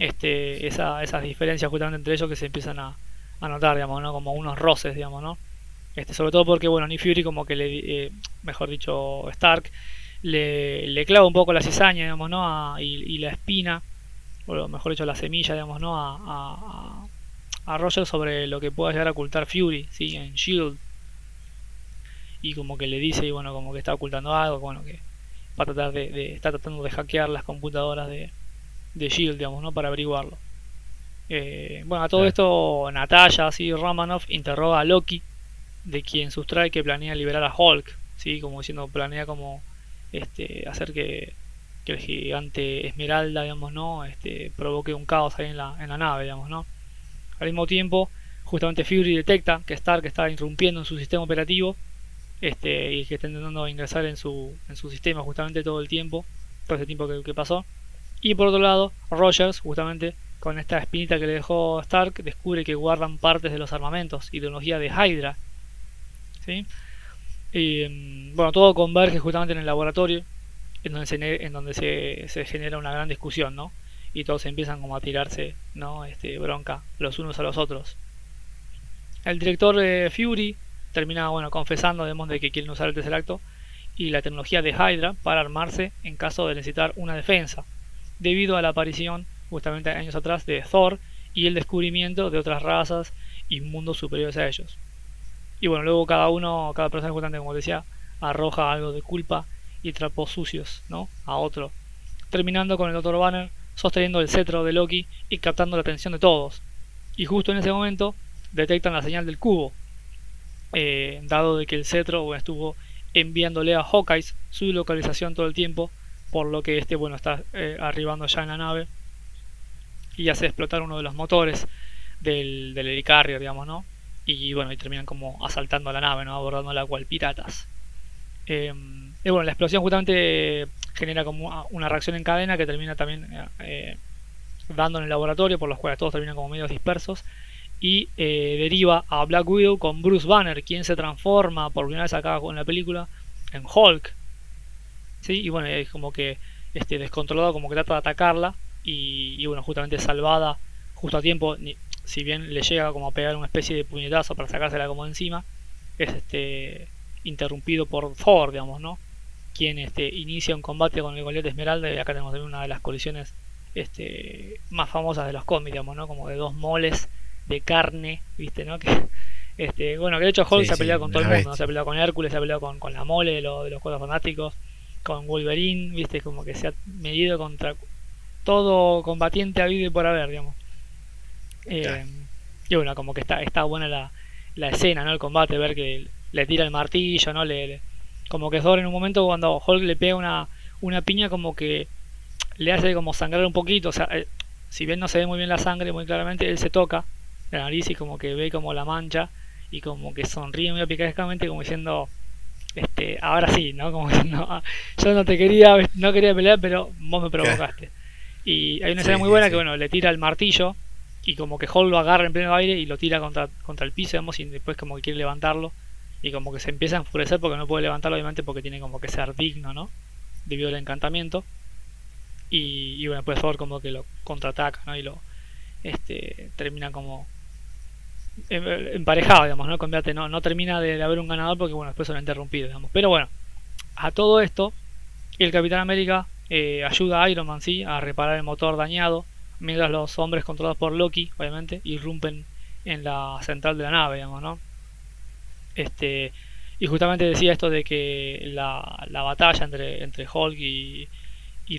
este, esa, esas diferencias justamente entre ellos que se empiezan a, a notar, digamos, ¿no? Como unos roces, digamos, ¿no? Este, sobre todo porque, bueno, ni Fury como que le, eh, mejor dicho, Stark, le, clava un poco la cizaña, digamos, ¿no? y, la espina, o mejor dicho, la semilla, digamos, ¿no? A, a, a Roger sobre lo que pueda llegar a ocultar Fury, ¿sí? En Shield. Y como que le dice, y bueno, como que está ocultando algo, bueno, que va a tratar de, está tratando de hackear las computadoras de, de Shield, digamos, ¿no? Para averiguarlo. Eh, bueno, a todo esto Natalia, así Romanoff, interroga a Loki, de quien sustrae que planea liberar a Hulk, ¿sí? Como diciendo, planea como este, hacer que, que el gigante Esmeralda, digamos, ¿no? Este, provoque un caos ahí en la, en la nave, digamos, ¿no? Al mismo tiempo, justamente Fury detecta que Stark está irrumpiendo en su sistema operativo este, y que está intentando ingresar en su, en su sistema justamente todo el tiempo, todo ese tiempo que, pasó. Y por otro lado, Rogers, justamente con esta espinita que le dejó Stark, descubre que guardan partes de los armamentos y tecnología de Hydra. ¿sí? Y mm, bueno, todo converge justamente en el laboratorio, en donde se, en donde se, genera una gran discusión, ¿no? Y todos empiezan como a tirarse, ¿no? Este, bronca los unos a los otros. El director de Fury termina bueno, confesando de que quieren usar el tercer acto y la tecnología de Hydra para armarse en caso de necesitar una defensa, debido a la aparición justamente años atrás de Thor y el descubrimiento de otras razas y mundos superiores a ellos. Y bueno, luego cada uno, cada persona justamente como decía, arroja algo de culpa y trapos sucios, ¿no? A otro. Terminando con el Dr. Banner sosteniendo el cetro de Loki y captando la atención de todos. Y justo en ese momento detectan la señal del cubo, eh, dado de que el cetro estuvo enviándole a Hawkeye su localización todo el tiempo, por lo que este bueno está eh, arribando ya en la nave y hace explotar uno de los motores del, del helicarrier, digamos, ¿no? Y bueno, y terminan como asaltando la nave, ¿no? Abordando la cual piratas. Em, y bueno, la explosión justamente genera como una reacción en cadena que termina también eh, dando en el laboratorio, por los cuales todos terminan como medios dispersos y eh, deriva a Black Widow con Bruce Banner, quien se transforma por primera vez acá con la película en Hulk. ¿Sí? Y bueno, es como que este, descontrolado, como que trata de atacarla y, bueno, justamente salvada justo a tiempo, si bien le llega como a pegar una especie de puñetazo para sacársela como encima, es este interrumpido por Thor, digamos, ¿no? Quien este, inicia un combate con el Goliath Esmeralda y acá tenemos una de las colisiones este, más famosas de los cómics, digamos, ¿no? Como de dos moles de carne, ¿viste? ¿no? Que, este, bueno, que de hecho Hulk se ha peleado con todo el mundo, se ha peleado con Hércules, se ha peleado con, la mole de, de los Juegos Fantásticos, con Wolverine, ¿viste? Como que se ha medido contra todo combatiente habido y por haber, digamos. Eh, y bueno, como que está, está buena la, la escena, ¿no? El combate, ver que le tira el martillo, ¿no? Le, como que Thor en un momento cuando Hulk le pega una, una piña como que le hace como sangrar un poquito, o sea, eh, si bien no se ve muy bien la sangre muy claramente, él se toca la nariz y como que ve como la mancha y como que sonríe muy picarescamente como diciendo este ahora sí no como diciendo ah, yo no te quería no quería pelear pero vos me provocaste. Y hay una escena muy buena que bueno le tira el martillo y como que Hall lo agarra en pleno aire y lo tira contra, contra el piso y después como que quiere levantarlo y como que se empieza a enfurecer porque no puede levantarlo obviamente porque tiene como que ser digno no debido al encantamiento. Y, y bueno pues Thor como que lo contraataca no y lo este termina como emparejado, digamos, ¿no? Combate no, no termina de, haber un ganador porque, bueno, después son interrumpido, digamos. Pero bueno, a todo esto, el Capitán América eh, ayuda a Iron Man, sí, a reparar el motor dañado, mientras los hombres controlados por Loki, obviamente, irrumpen en la central de la nave, digamos, ¿no? Este, y justamente decía esto de que la, la batalla entre, entre Hulk y,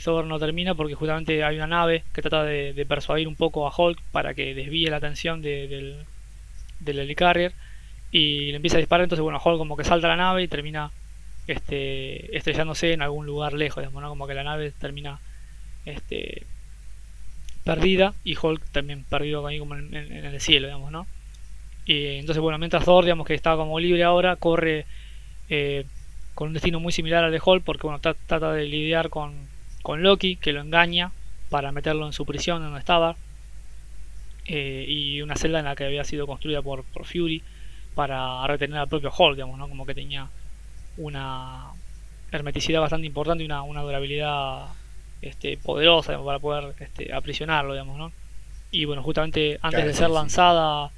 Thor no termina porque justamente hay una nave que trata de, persuadir un poco a Hulk para que desvíe la atención del, del helicarrier y le empieza a disparar, entonces bueno, Hulk como que salta a la nave y termina este, estrellándose en algún lugar lejos, como que la nave termina este, perdida y Hulk también perdido ahí como en, el cielo, digamos, ¿no? Y entonces, bueno, mientras Thor, digamos que está como libre ahora, corre eh, con un destino muy similar al de Hulk, porque, bueno, trata de lidiar con, con Loki, que lo engaña para meterlo en su prisión donde estaba, eh, y una celda en la que había sido construida por, por Fury para retener al propio Hulk, digamos, ¿no? Como que tenía una hermeticidad bastante importante y una, una durabilidad este, poderosa para poder este, aprisionarlo, digamos, ¿no? Y bueno, justamente antes de ser lanzada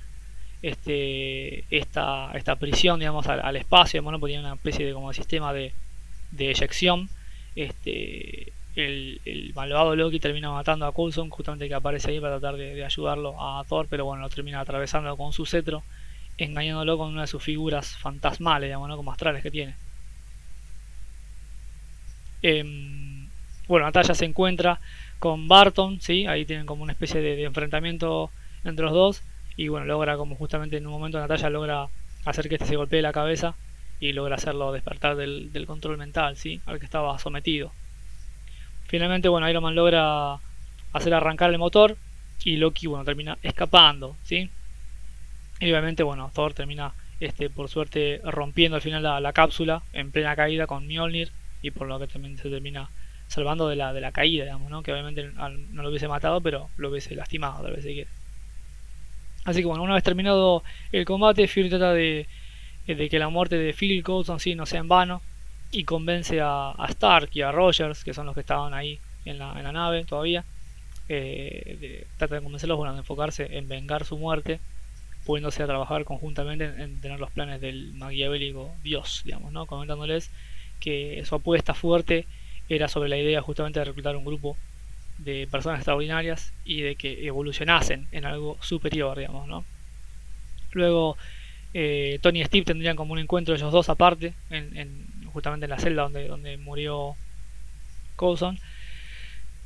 este, esta, esta prisión, digamos, al, espacio, digamos, ¿no? una especie de como sistema de, de eyección, este, el, malvado Loki termina matando a Coulson, justamente que aparece ahí para tratar de, ayudarlo a Thor, pero bueno, lo termina atravesando con su cetro, engañándolo con una de sus figuras fantasmales, digamos, ¿no? como astrales que tiene. Em, bueno, Natalia se encuentra con Barton, ¿sí? ahí tienen como una especie de, enfrentamiento entre los dos, y bueno, logra como justamente en un momento Natalia logra hacer que este se golpee la cabeza y logra hacerlo despertar del, del control mental, ¿sí? al que estaba sometido. Finalmente, bueno, Iron Man logra hacer arrancar el motor y Loki, bueno, termina escapando, ¿sí? Y obviamente, bueno, Thor termina, este, por suerte, rompiendo al final la, cápsula en plena caída con Mjolnir y por lo que también se termina salvando de la, de la caída, digamos, ¿no? Que obviamente no lo hubiese matado, pero lo hubiese lastimado, tal vez si quiere. Así que bueno, una vez terminado el combate, Fury trata de, de que la muerte de Phil Coulson sí no sea en vano y convence a, Stark y a Rogers, que son los que estaban ahí en la, en la nave todavía. Eh, trata de convencerlos bueno, de enfocarse en vengar su muerte, pudiéndose a trabajar conjuntamente en, tener los planes del maquiavélico Dios, digamos, ¿no? comentándoles que su apuesta fuerte era sobre la idea justamente de reclutar un grupo de personas extraordinarias y de que evolucionasen en algo superior, digamos, ¿no? Luego eh, Tony y Steve tendrían como un encuentro ellos dos aparte en, justamente en la celda donde, donde murió Coulson.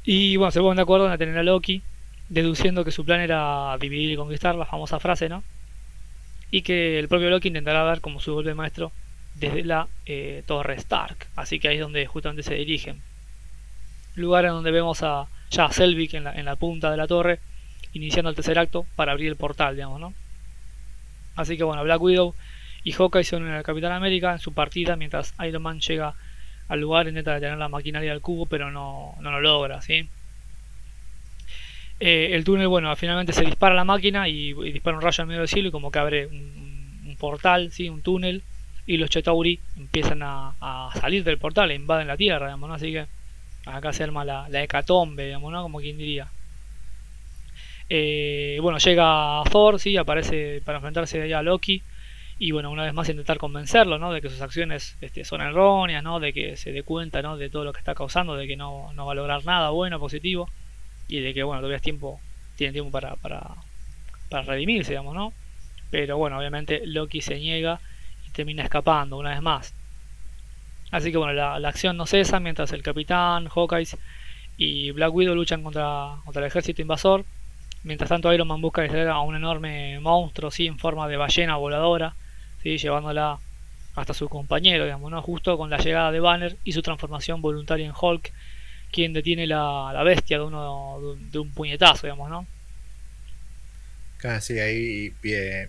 Y bueno, se ponen de acuerdo en detener a Loki, deduciendo que su plan era dividir y conquistar, la famosa frase, ¿no? Y que el propio Loki intentará dar como su golpe maestro desde la eh, Torre Stark. Así que ahí es donde justamente se dirigen. Lugar en donde vemos a ya Selvig en la, en la punta de la torre, iniciando el tercer acto para abrir el portal, digamos, ¿no? Así que bueno, Black Widow y Hawkeye se unen al Capitán América en su partida mientras Iron Man llega al lugar intenta detener la maquinaria del cubo, pero no, lo logra, ¿sí? Eh, el túnel, bueno, finalmente se dispara la máquina y, dispara un rayo en medio del cielo y como que abre un, portal, ¿sí? Un túnel y los Chetauri empiezan a, salir del portal e invaden la Tierra, digamos, ¿no? Así que acá se arma la, la hecatombe, digamos, ¿no? Como quien diría. Eh, bueno, llega Thor, sí, aparece para enfrentarse allá a Loki y bueno, una vez más intentar convencerlo, ¿no? De que sus acciones este, son erróneas, ¿no? De que se dé cuenta, ¿no? De todo lo que está causando, de que no, no va a lograr nada bueno, positivo, y de que, bueno, todavía es tiempo, tiene tiempo para, para, para redimirse, digamos, ¿no? Pero bueno, obviamente Loki se niega y termina escapando una vez más. Así que bueno, la, acción no cesa mientras el capitán, Hawkeye y Black Widow luchan contra, contra el ejército invasor. Mientras tanto Iron Man busca distraer a un enorme monstruo, sí, en forma de ballena voladora llevándola hasta su compañero, digamos, ¿no? justo con la llegada de Banner y su transformación voluntaria en Hulk, quien detiene la, la bestia de uno de un puñetazo, digamos, ¿no? Claro, sí, ahí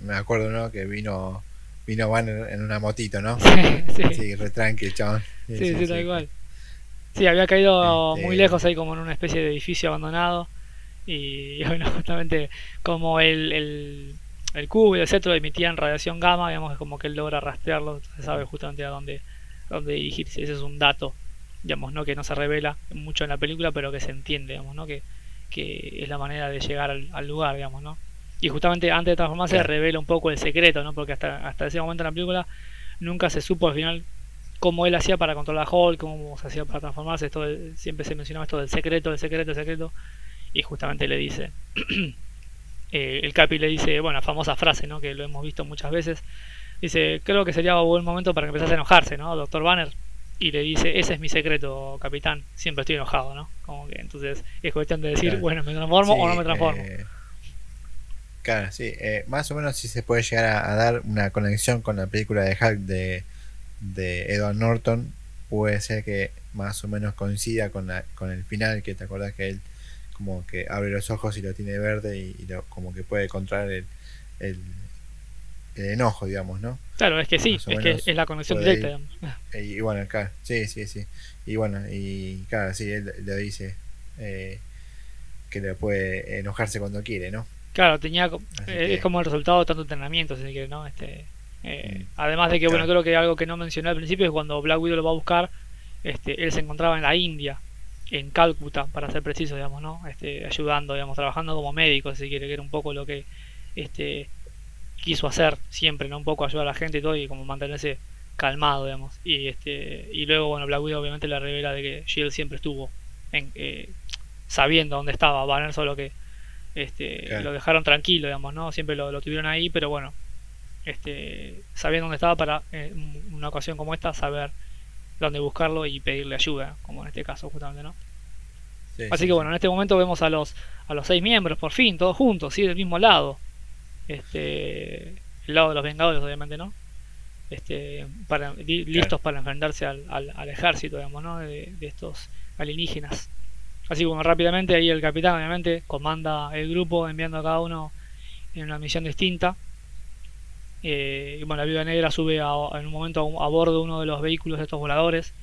me acuerdo, ¿no? Que vino vino Banner en una motito, ¿no? sí, sí. retranque, chabón. Sí, sí, tal cual. Sí, había caído este muy lejos ahí como en una especie de edificio abandonado y bueno, justamente como el el cubo y el cetro emitían radiación gamma, digamos que como que él logra rastrearlo, se sabe justamente a dónde, dónde dirigirse. Ese es un dato, digamos, ¿no? que no se revela mucho en la película, pero que se entiende, digamos, ¿no? que, que es la manera de llegar al, lugar, digamos, ¿no? Y justamente antes de transformarse revela un poco el secreto, ¿no? Porque hasta, hasta ese momento en la película nunca se supo al final cómo él hacía para controlar a Hulk, cómo se hacía para transformarse, esto siempre se mencionaba esto del secreto, del secreto, del secreto, y justamente le dice eh, el Capi le dice, bueno, la famosa frase, ¿no? Que lo hemos visto muchas veces. Dice, creo que sería un buen momento para que empezase a enojarse, ¿no? Doctor Banner. Y le dice, ese es mi secreto, capitán. Siempre estoy enojado, ¿no? Como que entonces es cuestión de decir, bueno, ¿me transformo o no me transformo? Eh, claro, sí. Eh, más o menos si se puede llegar a, dar una conexión con la película de Hulk de, de Edward Norton. Puede ser que más o menos coincida con, la, con el final, que te acordás que él como que abre los ojos y lo tiene verde y, lo, como que puede controlar el, el, enojo, digamos, ¿no? Claro, es que sí, es que es la conexión directa, digamos. Y, bueno, claro, sí, sí, sí. Y bueno, y claro, sí, él le dice eh, que le puede enojarse cuando quiere, ¿no? Claro, tenía eh, es como el resultado de tanto entrenamiento, si quiere, ¿no? Este, eh, mm. Además de que, bueno, creo que algo que no mencioné al principio es cuando Black Widow lo va a buscar, este, él se encontraba en la India, en Calcuta, para ser preciso, digamos, ¿no? Este, ayudando, digamos, trabajando como médico, si quiere, que era un poco lo que este, quiso hacer siempre, ¿no? Un poco ayudar a la gente y todo, y como mantenerse calmado, digamos. Y este y luego, bueno, Black Widow obviamente le revela de que Shield siempre estuvo en, eh, sabiendo dónde estaba Banner, solo que este, lo dejaron tranquilo, digamos, ¿no? Siempre lo, lo tuvieron ahí, pero bueno, este, sabiendo dónde estaba para en una ocasión como esta saber dónde buscarlo y pedirle ayuda, como en este caso justamente, ¿no? Así que bueno, en este momento vemos a los a los seis miembros, por fin, todos juntos, sí, del mismo lado. Este, el lado de los Vengadores, obviamente, ¿no? Este, para, listos para enfrentarse al, al, ejército, digamos, ¿no? De, de, estos alienígenas. Así que bueno, rápidamente ahí el capitán, obviamente, comanda el grupo enviando a cada uno en una misión distinta. Eh, y bueno, la Viuda Negra sube en un momento a, bordo de uno de los vehículos de estos voladores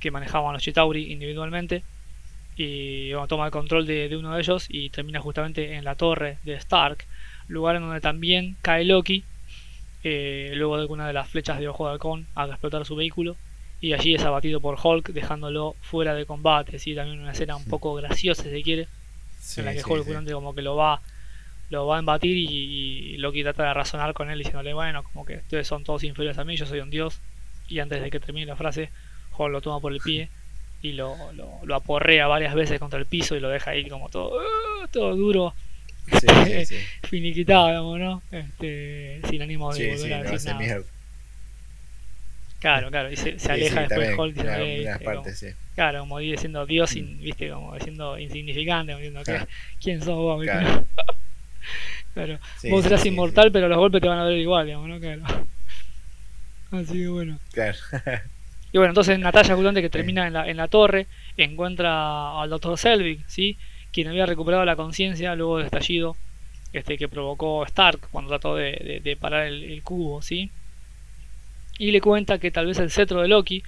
que manejaban los Chitauri individualmente. Y bueno, toma el control de, uno de ellos y termina justamente en la torre de Stark, lugar en donde también cae Loki, eh, luego de que una de las flechas de ojo de halcón haga explotar su vehículo. Y allí es abatido por Hulk, dejándolo fuera de combate. ¿sí? También una escena un poco graciosa, si se quiere, en la que Hulk como que lo va lo va a embatir y, Loki trata de razonar con él diciéndole, bueno, como que ustedes son todos inferiores a mí, yo soy un dios. Y antes de que termine la frase, Hulk lo toma por el pie y lo, lo, aporrea varias veces contra el piso y lo deja ahí como todo, uh, todo duro. Finiquitado, digamos, ¿no? Este, sin ánimo de volver a decir nada. Claro, claro, y se, aleja después Hulk diciendo, Claro, como diciendo Dios, mm. viste, como diciendo insignificante, diciendo, ¿quién sos vos? claro. Vos serás inmortal, pero los golpes te van a ver igual, digamos, ¿no? Claro. Así que bueno. Claro. y bueno, entonces Natalia justamente que termina en la, en la torre, encuentra al doctor Selvig, ¿sí? Quien había recuperado la conciencia luego del estallido este, que provocó Stark cuando trató de, de, parar el, el, cubo, ¿sí? Y le cuenta que tal vez el cetro de Loki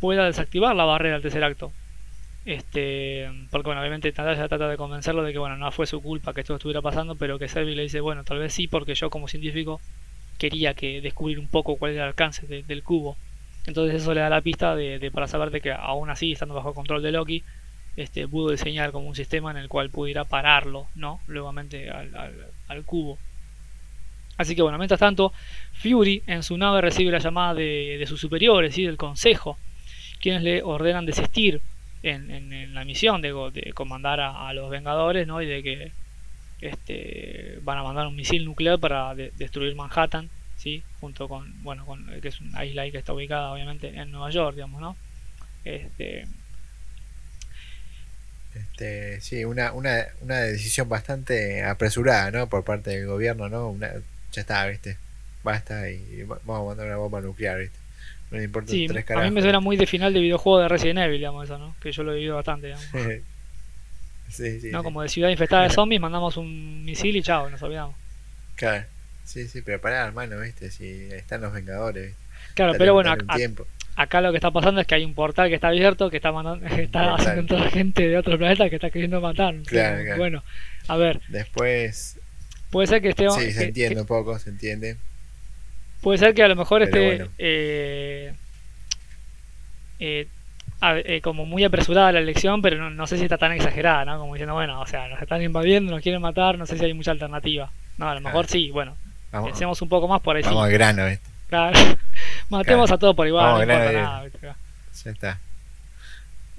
pueda desactivar la barrera del tercer acto. Este, porque bueno, obviamente Natalia trata de convencerlo de que bueno, no fue su culpa que esto estuviera pasando, pero que Selby le dice, bueno, tal vez sí, porque yo como científico quería que descubrir un poco cuál era el alcance del cubo. Entonces eso le da la pista de, para saber de que aún así, estando bajo control de Loki, este, pudo diseñar como un sistema en el cual pudiera pararlo, ¿no? Luegamente al, al, cubo. Así que bueno, mientras tanto, Fury en su nave recibe la llamada de, de sus superiores, y del consejo, quienes le ordenan desistir en, la misión de, de comandar a, los Vengadores, ¿no? Y de que este, van a mandar un misil nuclear para destruir Manhattan, ¿sí? Junto con, bueno, con, que es una isla ahí que está ubicada obviamente en Nueva York, digamos, ¿no? Este, este, sí, una, una, una decisión bastante apresurada, ¿no? Por parte del gobierno, ¿no? Una, ya está, ¿viste? Basta y vamos a mandar una bomba nuclear, ¿viste? Sí, A mí me suena muy de final de videojuego de Resident Evil, digamos, eso, ¿no? Que yo lo he vivido bastante, digamos. sí, sí, ¿No? Como de ciudad infestada de zombies, mandamos un misil y chao, nos olvidamos. Claro. Sí, sí, pero pará, hermano, ¿viste? Si están los Vengadores. Claro, pero bueno, acá lo que está pasando es que hay un portal que está abierto, que está, mandando, está haciendo toda la gente de otro planeta que está queriendo matar. Claro, claro. Bueno, a ver. Después. Puede ser que esté. Sí, se entiende un poco, se entiende. Puede ser que a lo mejor esté eh, eh, eh, como muy apresurada la elección, pero no, sé si está tan exagerada, ¿no? Como diciendo, bueno, o sea, nos están invadiendo, nos quieren matar, no sé si hay mucha alternativa. No, a lo mejor sí, bueno, pensemos un poco más por ahí. Vamos al grano, ¿viste? Claro. Matemos a todos por igual, no importa nada, Ya está.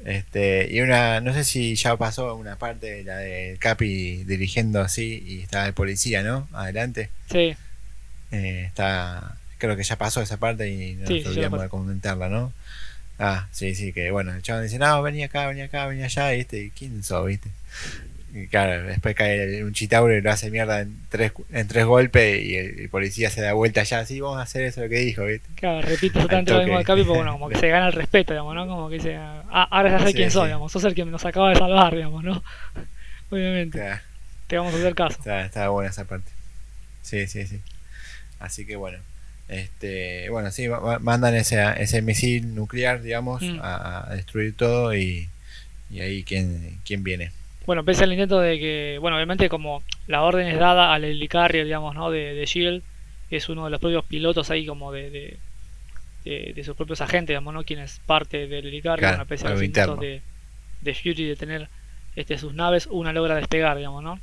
Este, y una, no sé si ya pasó una parte, la de Capi dirigiendo así y estaba el policía, ¿no? Adelante. Sí. Eh, está, creo que ya pasó esa parte y no sí, olvidamos de comentarla, ¿no? Ah, sí, sí, que bueno, el chaval dice, no, venía acá, venía acá, venía allá, ¿viste? ¿Quién sos, viste? Y claro, después cae un chitauro y lo hace mierda en tres, en tres golpes y el, policía se da vuelta allá, sí, vamos a hacer eso lo que dijo, ¿viste? Claro, repite exactamente lo mismo de Capi, porque bueno, como que se gana el respeto, digamos, ¿no? Como que dice, ah, ahora ya sé quién soy, digamos, sos el que nos acaba de salvar, digamos, ¿no? obviamente. Te vamos a hacer caso. está, está buena esa parte. Sí, sí, sí. Así que bueno. Este, bueno, sí, ma- ma- mandan ese, ese misil nuclear, digamos, Mm. a, a destruir todo y, y ahí quién, quién viene. Bueno, pese al intento de que, bueno, obviamente como la orden es dada al helicarrier, digamos, ¿no? De, de Shield, es uno de los propios pilotos ahí como de, de, de- de sus propios agentes, digamos, ¿no? Quien es parte del helicarrier, Claro, bueno, pese a los intentos de, de Fury de tener este, sus naves, una logra despegar, digamos, ¿no?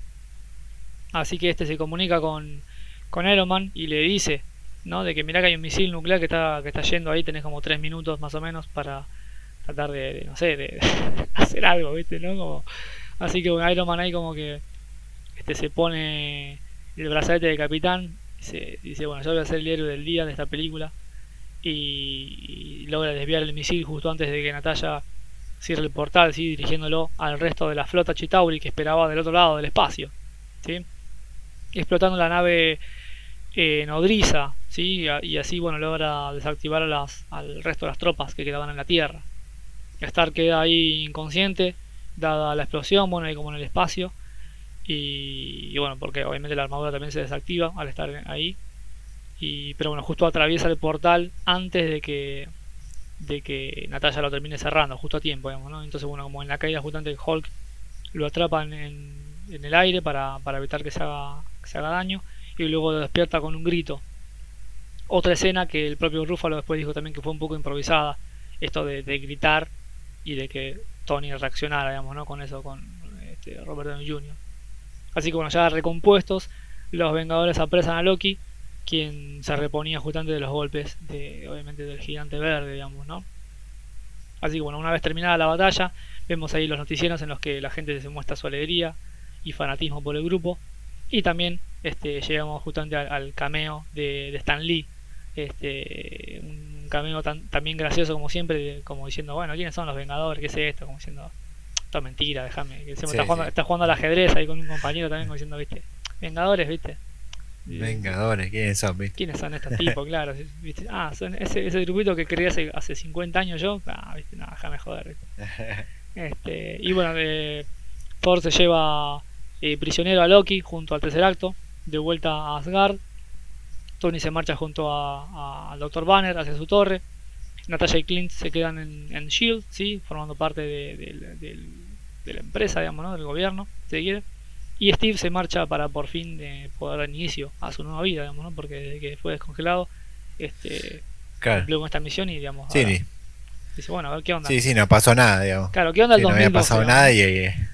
Así que este se comunica con, con Iron Man y le dice, ¿no? De que mirá que hay un misil nuclear que está, que está yendo ahí, tenés como tres minutos más o menos para tratar de, no sé, de hacer algo, ¿viste? ¿no? Como, así que Iron Man ahí como que este se pone el brazalete de capitán se dice, bueno, yo voy a ser el héroe del día de esta película y, y logra desviar el misil justo antes de que Natalia cierre el portal, ¿sí? dirigiéndolo al resto de la flota Chitauri que esperaba del otro lado del espacio, ¿sí? explotando la nave eh, nodriza, ¿sí? y, así bueno logra desactivar a las, al resto de las tropas que quedaban en la Tierra. Stark queda ahí inconsciente, dada la explosión, bueno, ahí como en el espacio. Y, bueno, porque obviamente la armadura también se desactiva al estar ahí. Y, pero bueno, justo atraviesa el portal antes de que de que Natalia lo termine cerrando, justo a tiempo, ¿no? Entonces, bueno, como en la caída justamente Hulk lo atrapan en, en el aire para, para evitar que se haga daño y luego despierta con un grito. Otra escena que el propio Ruffalo después dijo también que fue un poco improvisada, esto de, de gritar y de que Tony reaccionara, digamos, ¿no? Con eso, con este, Robert Downey Jr. Así que bueno, ya recompuestos, los Vengadores apresan a Loki, quien se reponía justamente de los golpes de, obviamente, del gigante verde, digamos, ¿no? Así que bueno, una vez terminada la batalla, vemos ahí los noticieros en los que la gente se muestra su alegría y fanatismo por el grupo. Y también este, llegamos justamente al, al cameo de, de Stan Lee. Este, un cameo tan, también gracioso como siempre, como diciendo, bueno, ¿quiénes son los Vengadores? ¿Qué es esto? Como diciendo, esto es mentira, déjame. Sí, está, jugando, sí. está jugando al ajedrez ahí con un compañero también, como diciendo, viste, Vengadores, viste. Vengadores, ¿quiénes son? ¿Viste? ¿Quiénes son estos tipos? Claro, ¿viste? Ah, son ese, ese grupito que creé hace, hace 50 años yo. Ah, viste, no, déjame joder. ¿viste? Este, y bueno, eh, Thor se lleva eh, prisionero a Loki junto al tercer acto, de vuelta a Asgard. Tony se marcha junto a- a- al Dr. Banner hacia su torre. Natasha y Clint se quedan en, en Shield, ¿sí? formando parte de, del- de la empresa, digamos, ¿no? del gobierno, si se quiere. Y Steve se marcha para por fin eh, poder dar inicio a su nueva vida, digamos, ¿no? porque desde que fue descongelado, este, Claro. cumplió con esta misión y digamos, Sí, ahora dice, bueno, a ver qué onda. sí, sí, no pasó nada, digamos. Claro, ¿qué onda el Sí, no había 2012, pasado digamos? nada y.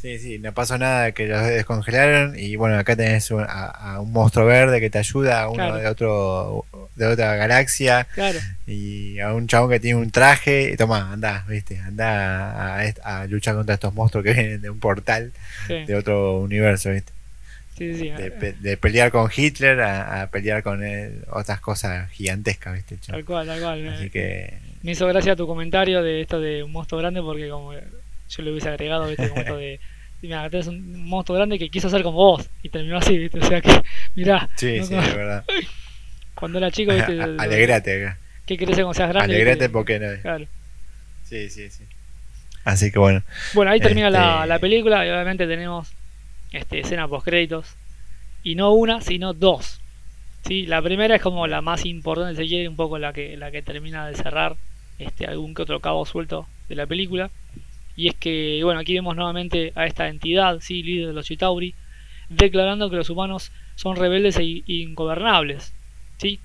Sí, sí, no pasó nada que los descongelaron. Y bueno, acá tenés un- a, a un monstruo verde que te ayuda, a uno Claro. de otro de otra galaxia. Claro, Y a un chabón que tiene un traje. Y toma, anda, viste, anda a, luchar contra estos monstruos que vienen de un portal sí, de otro universo, viste. sí, sí, De, pe- de pelear con Hitler a, a pelear con él, otras cosas gigantescas, viste. tal cual, tal cual. Así eh. que. Me hizo gracia tu comentario de esto de un monstruo grande porque como yo le hubiese agregado, viste, como esto de... Mira, tenés un monstruo grande que quiso ser como vos y terminó así, viste, o sea que, mirá, Sí, ¿no? sí, de verdad. cuando era chico, viste, Alegrate acá. ¿qué querés ser cuando seas grande? Alegrate porque no. Claro. Sí, sí, sí. Así que bueno. Bueno, ahí termina la, Este- la película y obviamente tenemos este, escena post créditos. Y no una, sino dos. ¿Sí? La primera es como la más importante, se quiere, un poco la que, la que termina de cerrar este, algún que otro cabo suelto de la película. Y es que, bueno, aquí vemos nuevamente a esta entidad, ¿sí? líder de los Chitauri, declarando que los humanos son rebeldes e ingobernables. ¿sí?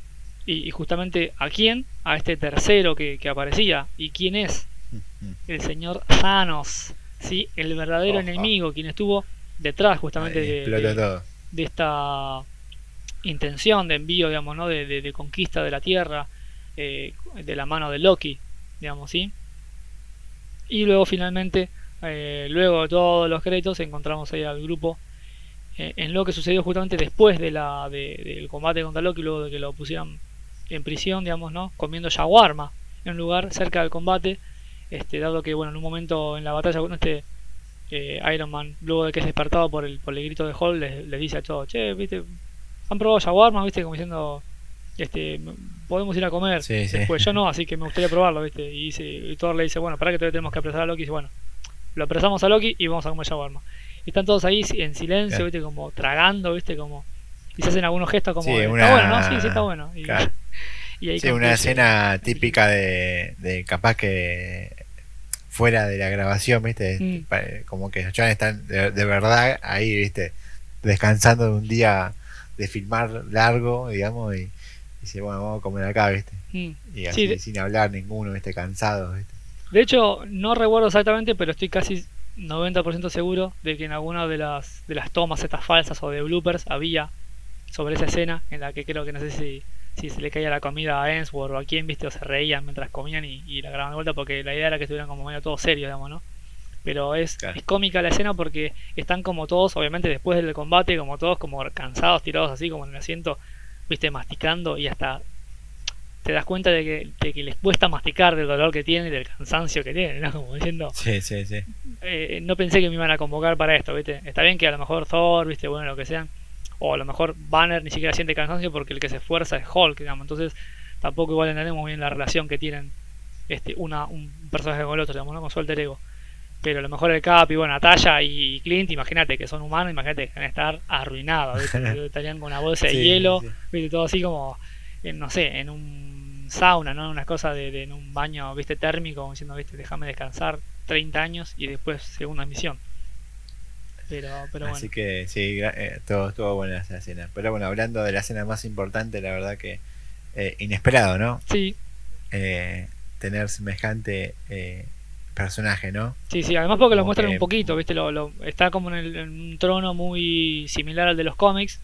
Y, y justamente a quién? A este tercero que, que aparecía. ¿Y quién es? el señor Thanos, ¿sí? el verdadero Oh, enemigo, quien estuvo detrás justamente de, esta intención de envío, digamos, ¿no? de conquista de la Tierra, eh, de la mano de Loki, digamos, ¿sí? Y luego finalmente, eh, luego de todos los créditos, encontramos ahí al grupo eh, en lo que sucedió justamente después de la, de- del combate contra Loki, luego de que lo pusieran en prisión, digamos, ¿no? Comiendo shawarma en un lugar cerca del combate, este, dado que, bueno, en un momento en la batalla con este eh, Iron Man, luego de que es despertado por el, por el grito de Hulk, les dice a todos, che, viste, han probado shawarma, viste, como diciendo, este, podemos ir a comer Sí, sí. después, yo no, así que me gustaría probarlo, viste, y, dice, y Thor le dice, bueno, para que todavía tenemos que apresar a Loki, y dice, bueno, lo apresamos a Loki y vamos a comer shawarma. Y están todos ahí en silencio, ¿viste? Como tragando, ¿viste? Como... Y se hacen algunos gestos como... Sí, una- Está bueno, ¿no? Sí, sí, está bueno. Y, Claro. y ahí Sí, una escena típica de, de capaz que fuera de la grabación, ¿viste? Mm. Pa- Como que los chavales están de, de verdad ahí, ¿viste? Descansando de un día de filmar largo, digamos, y dice, bueno, vamos a comer acá, ¿viste? Mm. Y así Sí, sin hablar ninguno, ¿viste? Cansado, ¿viste? De hecho, no recuerdo exactamente, pero estoy casi 90% seguro de que en alguna de las, de las tomas estas falsas o de bloopers había sobre esa escena en la que creo que no sé si, si se le caía la comida a Ensworth o a quien, viste, o se reían mientras comían y, y la grababan de vuelta porque la idea era que estuvieran como medio todos serios, digamos, ¿no? Pero es, Claro. es cómica la escena porque están como todos, obviamente después del combate, como todos como cansados, tirados así como en el asiento, viste, masticando y hasta te das cuenta de que, de que les cuesta masticar del dolor que tienen y del cansancio que tienen, ¿no? Como diciendo, Sí, sí, sí. eh, no pensé que me iban a convocar para esto, ¿viste? Está bien que a lo mejor Thor, ¿viste? Bueno, lo que sea. O a lo mejor Banner ni siquiera siente cansancio porque el que se esfuerza es Hulk, digamos. Entonces tampoco igual entendemos bien la relación que tienen este una, un personaje con el otro, digamos, ¿no? Con su alter ego. Pero a lo mejor el Cap y bueno, Natalia y Clint, imagínate que son humanos, imagínate que van a estar arruinados, ¿viste? Estarían con una bolsa de Sí, hielo, sí. ¿viste? Todo así como, en, no sé, en un sauna, ¿no? Una cosa de, de- en un baño, ¿viste? Térmico, diciendo, ¿viste? Déjame descansar 30 años y después segunda misión. Pero, pero bueno. Así que sí, eh, todo estuvo buena esa escena. Pero bueno, hablando de la escena más importante, la verdad que eh, inesperado, ¿no? Sí, Eh, tener semejante eh, personaje, ¿no? sí, sí. Además porque lo muestran que- un poquito, ¿viste? Lo, lo- está como en, el- en un trono muy similar al de los cómics.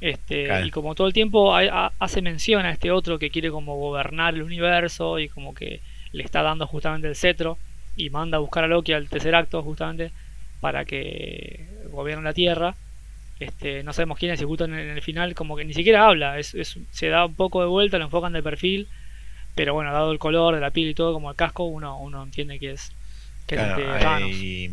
Este, Claro. Y como todo el tiempo hay- ha- hace mención a este otro que quiere como gobernar el universo y como que le está dando justamente el cetro y manda a buscar a Loki al tercer acto justamente para que gobierne la Tierra. Este, no sabemos quién es y justo en el, en el final como que ni siquiera habla, es, es- se da un poco de vuelta, lo enfocan de perfil, pero bueno, dado el color de la piel y todo como el casco, uno, uno entiende que es, que es Claro, Thanos. y,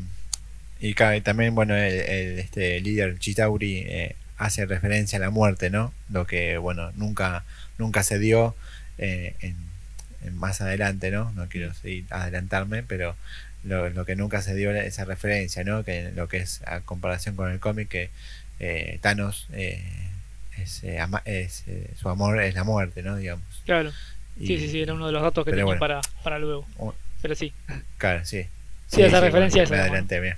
y también, bueno, el, el, este líder Chitauri eh, hace referencia a la muerte, ¿no? Lo que, bueno, nunca, nunca se dio eh, en, en más adelante, ¿no? No quiero seguir adelantarme, pero lo, lo que nunca se dio esa referencia, ¿no? Que lo que es a comparación con el cómic, que eh, Thanos eh, es, eh, ama- es, eh, su amor es la muerte, ¿no? Digamos. Claro, Y- sí, sí, sí, era uno de los datos que pero tenía bueno. para, para luego. Pero sí, Claro, sí. Sí, esa referencia bueno, Me bueno. adelanté, bien.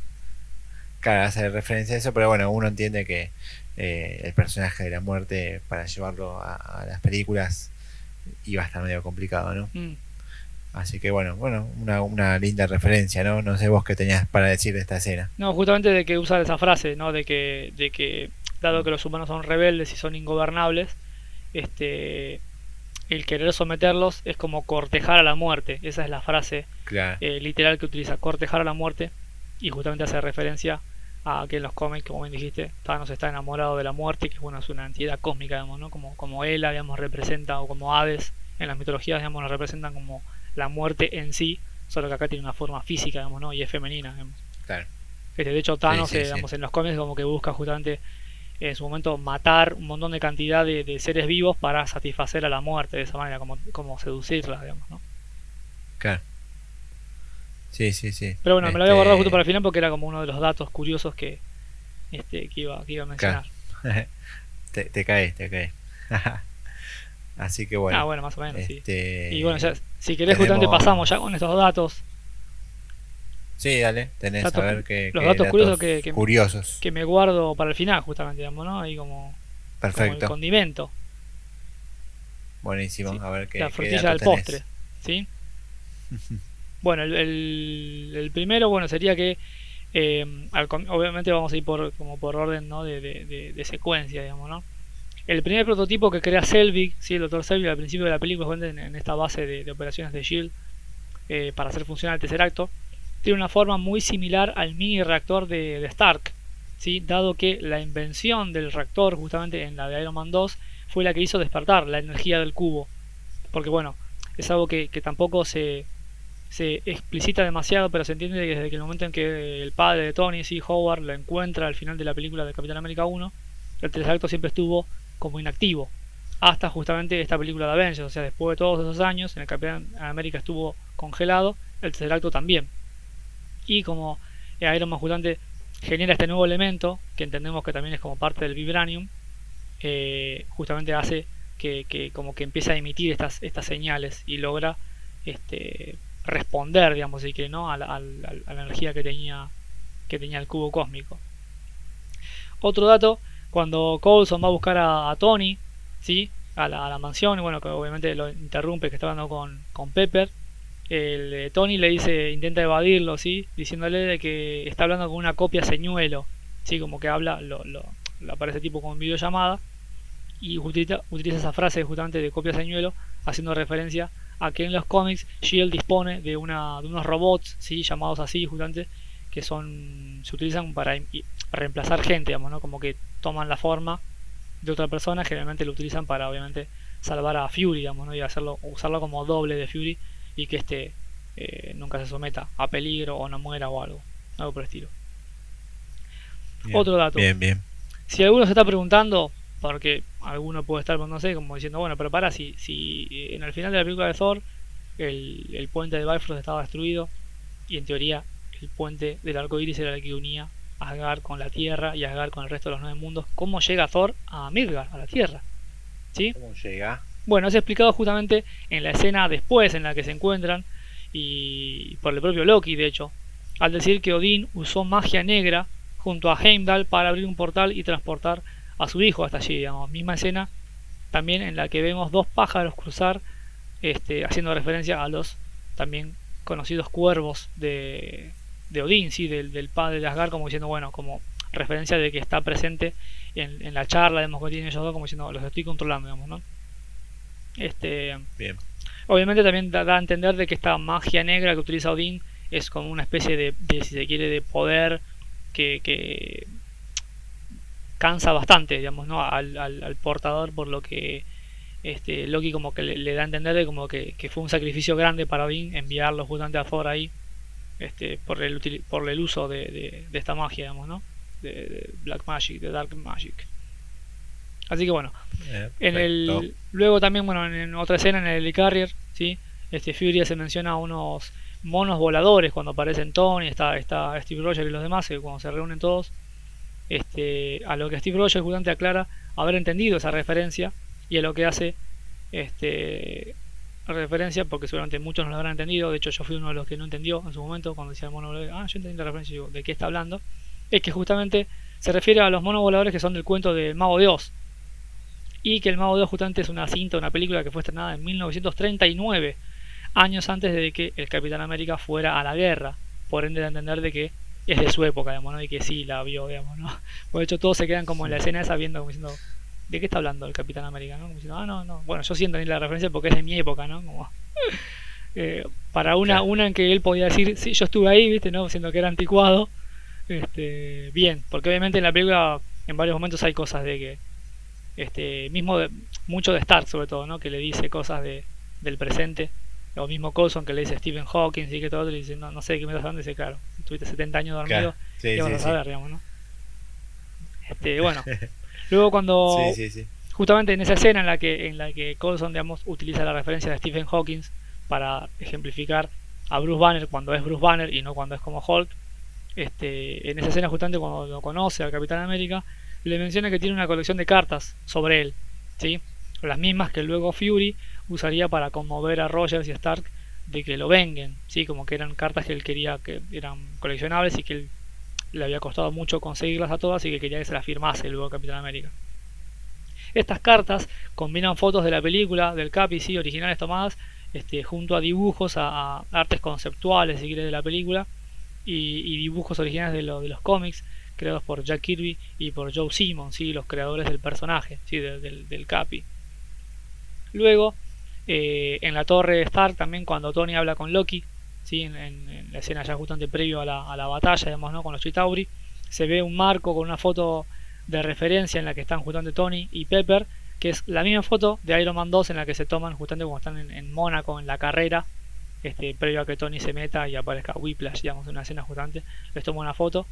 Claro, hace referencia a eso, pero bueno, uno entiende que eh, el personaje de la muerte para llevarlo a, a las películas iba a estar medio complicado, ¿no? Mm. Así que bueno, bueno, una, una linda referencia, ¿no? No sé vos qué tenías para decir de esta escena. No, justamente de que usa esa frase, ¿no? De que, de que dado que los humanos son rebeldes y son ingobernables, este, el querer someterlos es como cortejar a la muerte. Esa es la frase Claro. eh, literal que utiliza, cortejar a la muerte. Y justamente hace referencia a que en los cómics, como bien dijiste, Thanos está enamorado de la muerte, que bueno, es una entidad cósmica, digamos, ¿no? Como, como Hela, digamos, representa, o como Hades, en las mitologías, digamos, nos representan como la muerte en sí, solo que acá tiene una forma física, digamos, ¿no? Y es femenina, digamos. Claro. Este, de hecho, Thanos, Sí, sí, eh, sí. digamos, en los cómics como que busca justamente en su momento matar un montón de cantidad de, de seres vivos para satisfacer a la muerte de esa manera, como, como seducirla, digamos, ¿no? Claro. Sí, sí, sí. Pero bueno, me lo había Este, guardado justo para el final porque era como uno de los datos curiosos que, este, que, iba, que iba a mencionar. te, te caes, te caes. Así que bueno. ah, bueno, más o menos, sí. este, Y bueno, ya, si querés, justamente tenemos- pasamos ya con estos datos Sí, dale, tenés Datos- a ver qué, los qué datos curiosos que- que- curiosos. que me guardo para el final, justamente, digamos, ¿no? Ahí como, como el Perfecto. condimento, Buenísimo. Sí, a ver qué la frutilla del tenés. postre, ¿sí? Bueno, el, el- el primero, bueno, sería que eh, al com- obviamente vamos a ir por como por orden ¿no? de, de- de- de secuencia, digamos, ¿no? El primer prototipo que crea Selvig, ¿sí? el Dr. Selvig al principio de la película, en, en esta base de, de operaciones de SHIELD, eh, para hacer funcionar el tercer acto, tiene una forma muy similar al mini reactor de, Stark, ¿sí? dado que la invención del reactor, justamente en la de Iron Man 2, fue la que hizo despertar la energía del cubo. Porque bueno, es algo que, tampoco se, se explicita demasiado, pero se entiende que desde el momento en que el padre de Tony, sí, Howard, lo encuentra al final de la película de Capitán América 1, el tercer siempre estuvo como inactivo. Hasta justamente esta película de Avengers, o sea, después de todos esos años, en el Capitán América estuvo congelado, el tercer también. Y como Iron Man genera este nuevo elemento, que entendemos que también es como parte del Vibranium, eh, justamente hace que, como que empiece a emitir estas, estas señales y logra este, responder, digamos, y que no a la, energía que tenía, que tenía el cubo cósmico. Otro dato, cuando Coulson va a buscar a, Tony, ¿sí? A la, mansión, y bueno, que obviamente lo interrumpe, que está hablando con, con Pepper, el, eh, Tony le dice, intenta evadirlo, ¿sí? Diciéndole de que está hablando con una copia señuelo, ¿sí? Como que habla, lo, lo, aparece tipo con videollamada, y utiliza, utiliza esa frase justamente de copia señuelo, haciendo referencia a que en los cómics Shield dispone de, una, unos robots, ¿sí? llamados así justamente, que son se utilizan para, reemplazar gente, digamos, ¿no? Como que toman la forma de otra persona, generalmente lo utilizan para obviamente salvar a Fury, digamos, ¿no? Y hacerlo, usarlo como doble de Fury y que este eh, nunca se someta a peligro o no muera o algo, algo por el estilo. Otro dato. Bien, bien. Si alguno se está preguntando, porque alguno puede estar, no sé, como diciendo, bueno, pero para, si, si en el final de la película de Thor el, puente de Bifrost estaba destruido y en teoría el puente del arco iris era el que unía a Asgard con la Tierra y Asgard con el resto de los nueve mundos, ¿cómo llega Thor a Midgard, a la Tierra? ¿Sí? ¿Cómo llega? Bueno, es explicado justamente en la escena después en la que se encuentran y por el propio Loki, de hecho, al decir que Odín usó magia negra junto a Heimdall para abrir un portal y transportar a su hijo hasta allí, digamos, misma escena también en la que vemos dos pájaros cruzar, este, haciendo referencia a los también conocidos cuervos de, de Odín, ¿sí? del, padre de Asgard, como diciendo, bueno, como referencia de que está presente en, la charla, de que tienen ellos dos, como diciendo, los estoy controlando, digamos, ¿no? Este, Bien. Obviamente también da, a entender de que esta magia negra que utiliza Odín es como una especie de, si se quiere, de poder que, que cansa bastante, digamos, ¿no? Al, al, portador, por lo que este, Loki como que le, da a entender de como que, fue un sacrificio grande para Odín enviarlo justamente a Thor ahí, este, por el, por el uso de, de, esta magia, digamos, ¿no? De, Black Magic, de Dark Magic. Así que bueno, eh, en el, luego también, bueno, en otra escena en el Helicarrier, ¿sí? Este Fury se menciona a unos monos voladores cuando aparecen Tony, está, está Steve Rogers y los demás, que cuando se reúnen todos, este, a lo que Steve Rogers justamente aclara haber entendido esa referencia y a lo que hace este, referencia, porque seguramente muchos no lo habrán entendido, de hecho yo fui uno de los que no entendió en su momento cuando decía el mono volador, ah, yo entendí la referencia, digo, ¿de qué está hablando? Es que justamente se refiere a los monos voladores que son del cuento del Mago de Oz, y que el Mago de Oz justamente es una cinta, una película que fue estrenada en 1939, años antes de que el Capitán América fuera a la guerra, por ende de entender de que es de su época, digamos, ¿no? Y que sí la vio, digamos, ¿no? Por hecho todos se quedan como en la escena esa viendo como diciendo, ¿de qué está hablando el Capitán América, no? Como diciendo, ah, no, no, bueno, yo siento ni la referencia porque es de mi época, ¿no? Como, eh, para una, una en que él podía decir, sí, yo estuve ahí, ¿viste? ¿no? Siendo que era anticuado, este, bien, porque obviamente en la película en varios momentos hay cosas de que, este, mismo de, mucho de Stark sobre todo, ¿no? Que le dice cosas de, del presente. O mismo Colson que le dice Stephen Hawking y que todo, le dice, no, no sé qué me estás hablando, dice, claro, estuviste 70 años dormido, y vas a saber, digamos, ¿no? Este, bueno, luego cuando, justamente en esa escena en la que, en la que Colson, digamos, utiliza la referencia de Stephen Hawking para ejemplificar a Bruce Banner cuando es Bruce Banner y no cuando es como Hulk, este, en esa escena justamente cuando lo conoce al Capitán América, le menciona que tiene una colección de cartas sobre él, ¿sí? las mismas que luego Fury usaría para conmover a Rogers y Stark de que lo venguen, ¿sí? como que eran cartas que él quería que eran coleccionables y que él, le había costado mucho conseguirlas a todas y que quería que se las firmase luego Capitán América. Estas cartas combinan fotos de la película, del Capi, sí, originales tomadas, este, junto a dibujos, a, artes conceptuales, si quieres, de la película, y, dibujos originales de, de, los cómics, creados por Jack Kirby y por Joe Simon, ¿sí? los creadores del personaje, ¿sí? del, del Capi. Luego, eh, en la torre Stark también cuando Tony habla con Loki, ¿sí? en, la escena ya justamente previo a la, a la batalla, digamos, ¿no? con los Chitauri, se ve un marco con una foto de referencia en la que están justamente Tony y Pepper, que es la misma foto de Iron Man 2 en la que se toman justamente cuando están en, en Mónaco en la carrera, este, previo a que Tony se meta y aparezca Whiplash, digamos, en una escena justamente, les toma una foto.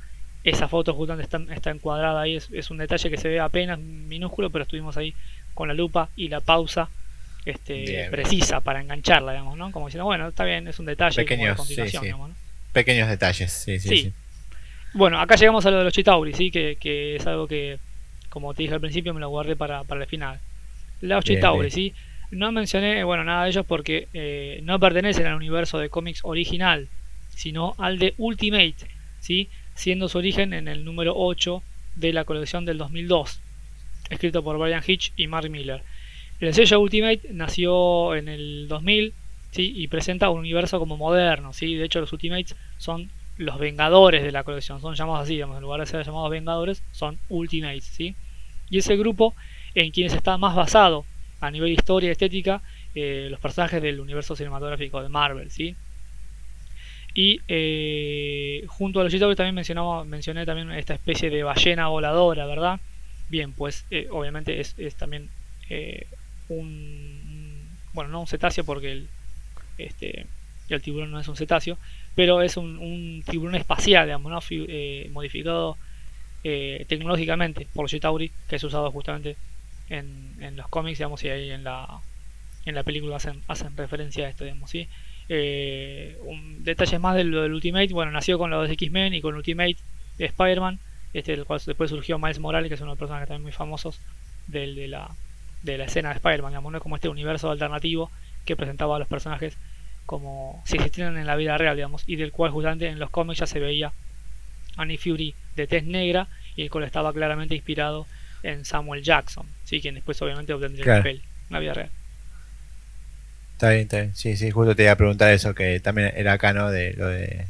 Esa foto justamente está, está encuadrada ahí, es, es, un detalle que se ve apenas minúsculo, pero estuvimos ahí con la lupa y la pausa este, precisa para engancharla, digamos, ¿no? Como diciendo, bueno, está bien, es un detalle. Pequeños, pequeños detalles, sí, sí, sí. Bueno, acá llegamos a lo de los Chitauri, ¿sí? Que, que, es algo que, como te dije al principio, me lo guardé para, para el final. Los Chitauri, ¿sí? No mencioné, bueno, nada de ellos porque eh, no pertenecen al universo de cómics original, sino al de Ultimate, ¿sí? Siendo su origen en el número 8 de la colección del 2002, escrito por Brian Hitch y Mark Miller. El sello Ultimate nació en el 2000 ¿sí? y presenta un universo como moderno. ¿sí? De hecho, los Ultimates son los Vengadores de la colección, son llamados así, digamos, en lugar de ser llamados Vengadores, son Ultimates. ¿sí? Y ese grupo en quienes está más basado a nivel historia y estética eh, los personajes del universo cinematográfico de Marvel. ¿sí? Y eh, junto a los Chitauri también mencionamos, mencioné también esta especie de ballena voladora, ¿verdad? Bien, pues eh, obviamente es, es también un, bueno, no un cetáceo porque el, este, el tiburón no es un cetáceo, pero es un, tiburón espacial, digamos, eh, modificado eh, tecnológicamente por Chitauri, que es usado justamente en, en, los cómics, digamos, y ahí en la, en la película hacen, hacen referencia a esto, digamos, ¿sí? Eh, un detalle más de lo del Ultimate, bueno, nació con los X-Men y con Ultimate de Spider-Man, este, el cual después surgió Miles Morales, que es uno de los personajes también muy famosos del, de, la, de la escena de Spider-Man, digamos, como este universo alternativo que presentaba a los personajes como si existieran en la vida real, digamos, y del cual justamente en los cómics ya se veía a Nick Fury de tez negra y el cual estaba claramente inspirado en Samuel Jackson, ¿sí? quien después obviamente obtendría el papel en la vida real. Está bien, está bien. Sí, sí, justo te iba a preguntar eso, que también era acá, ¿no? De lo de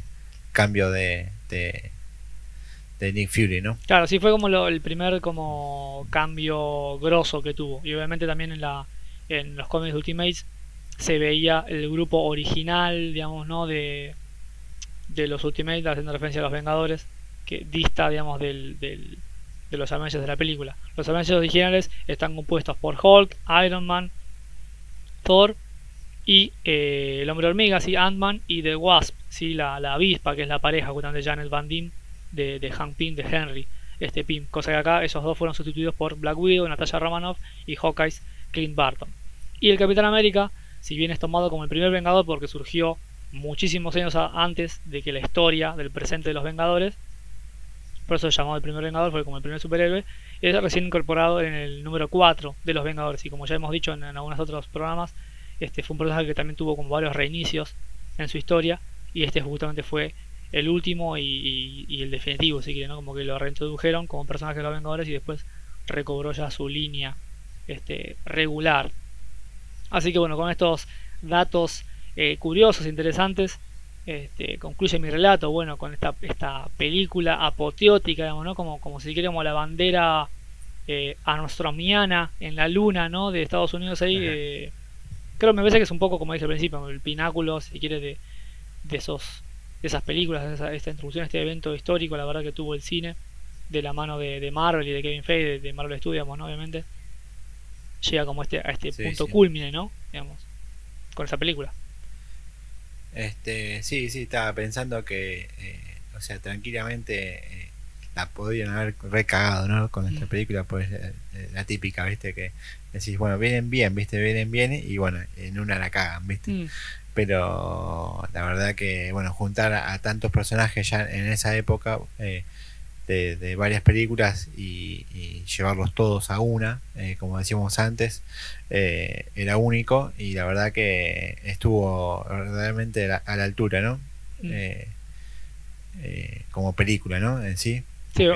cambio de, de Nick Fury, ¿no? Claro, sí fue como el primer como cambio grosso que tuvo. Y obviamente también en la en los cómics de Ultimates se veía el grupo original, digamos, ¿no? De, de los Ultimates, haciendo referencia a los Vengadores, que dista, digamos, del, del, de los Avengers de la película. Los Avengers originales están compuestos por Hulk, Iron Man, Thor y eh, el Hombre Hormiga, ¿sí? Ant-Man y The Wasp, ¿sí? La, la avispa, que es la pareja justamente de Janet Van Dyne de, de Hank Pym, de Henry, este Pym. Cosa que acá esos dos fueron sustituidos por Black Widow, Natasha Romanoff y Hawkeye, Clint Barton. Y el Capitán América, si bien es tomado como el primer Vengador porque surgió muchísimos años antes de que la historia del presente de los Vengadores, por eso se llamó el primer Vengador, fue como el primer superhéroe, es recién incorporado en el número 4 de los Vengadores. Y como ya hemos dicho en, algunos otros programas, este fue un personaje que también tuvo como varios reinicios en su historia, y este justamente fue el último y, el definitivo, si quieren, ¿no? Como que lo reintrodujeron como personaje de los Vengadores y después recobró ya su línea este, regular. Así que bueno, con estos datos eh, curiosos, interesantes, este, concluye mi relato, bueno, con esta, esta película apoteótica, digamos, ¿no? Como, como si queremos la bandera eh, anostromiana en la luna, ¿no? De Estados Unidos ahí. Eh, creo, me parece que es un poco, como dije al principio, el pináculo, si quiere, de, de esos de esas películas, de esa, esta introducción, este evento histórico, la verdad que tuvo el cine, de la mano de, Marvel y de Kevin Feige, de, Marvel Studios, ¿no? obviamente, llega como este, a este punto culmine, ¿no? Digamos, con esa película. Este, sí, sí, estaba pensando que, eh, o sea, tranquilamente eh, la podrían haber recagado, ¿no? Con esta mm. película, pues la típica, ¿viste? Que decís, bueno, vienen bien, ¿viste? Vienen bien y bueno, en una la cagan, ¿viste? Mm pero la verdad que bueno juntar a, tantos personajes ya en esa época eh, de, varias películas y, llevarlos todos a una eh, como decíamos antes eh, era único y la verdad que estuvo realmente a la, altura no mm. como película no en sí sí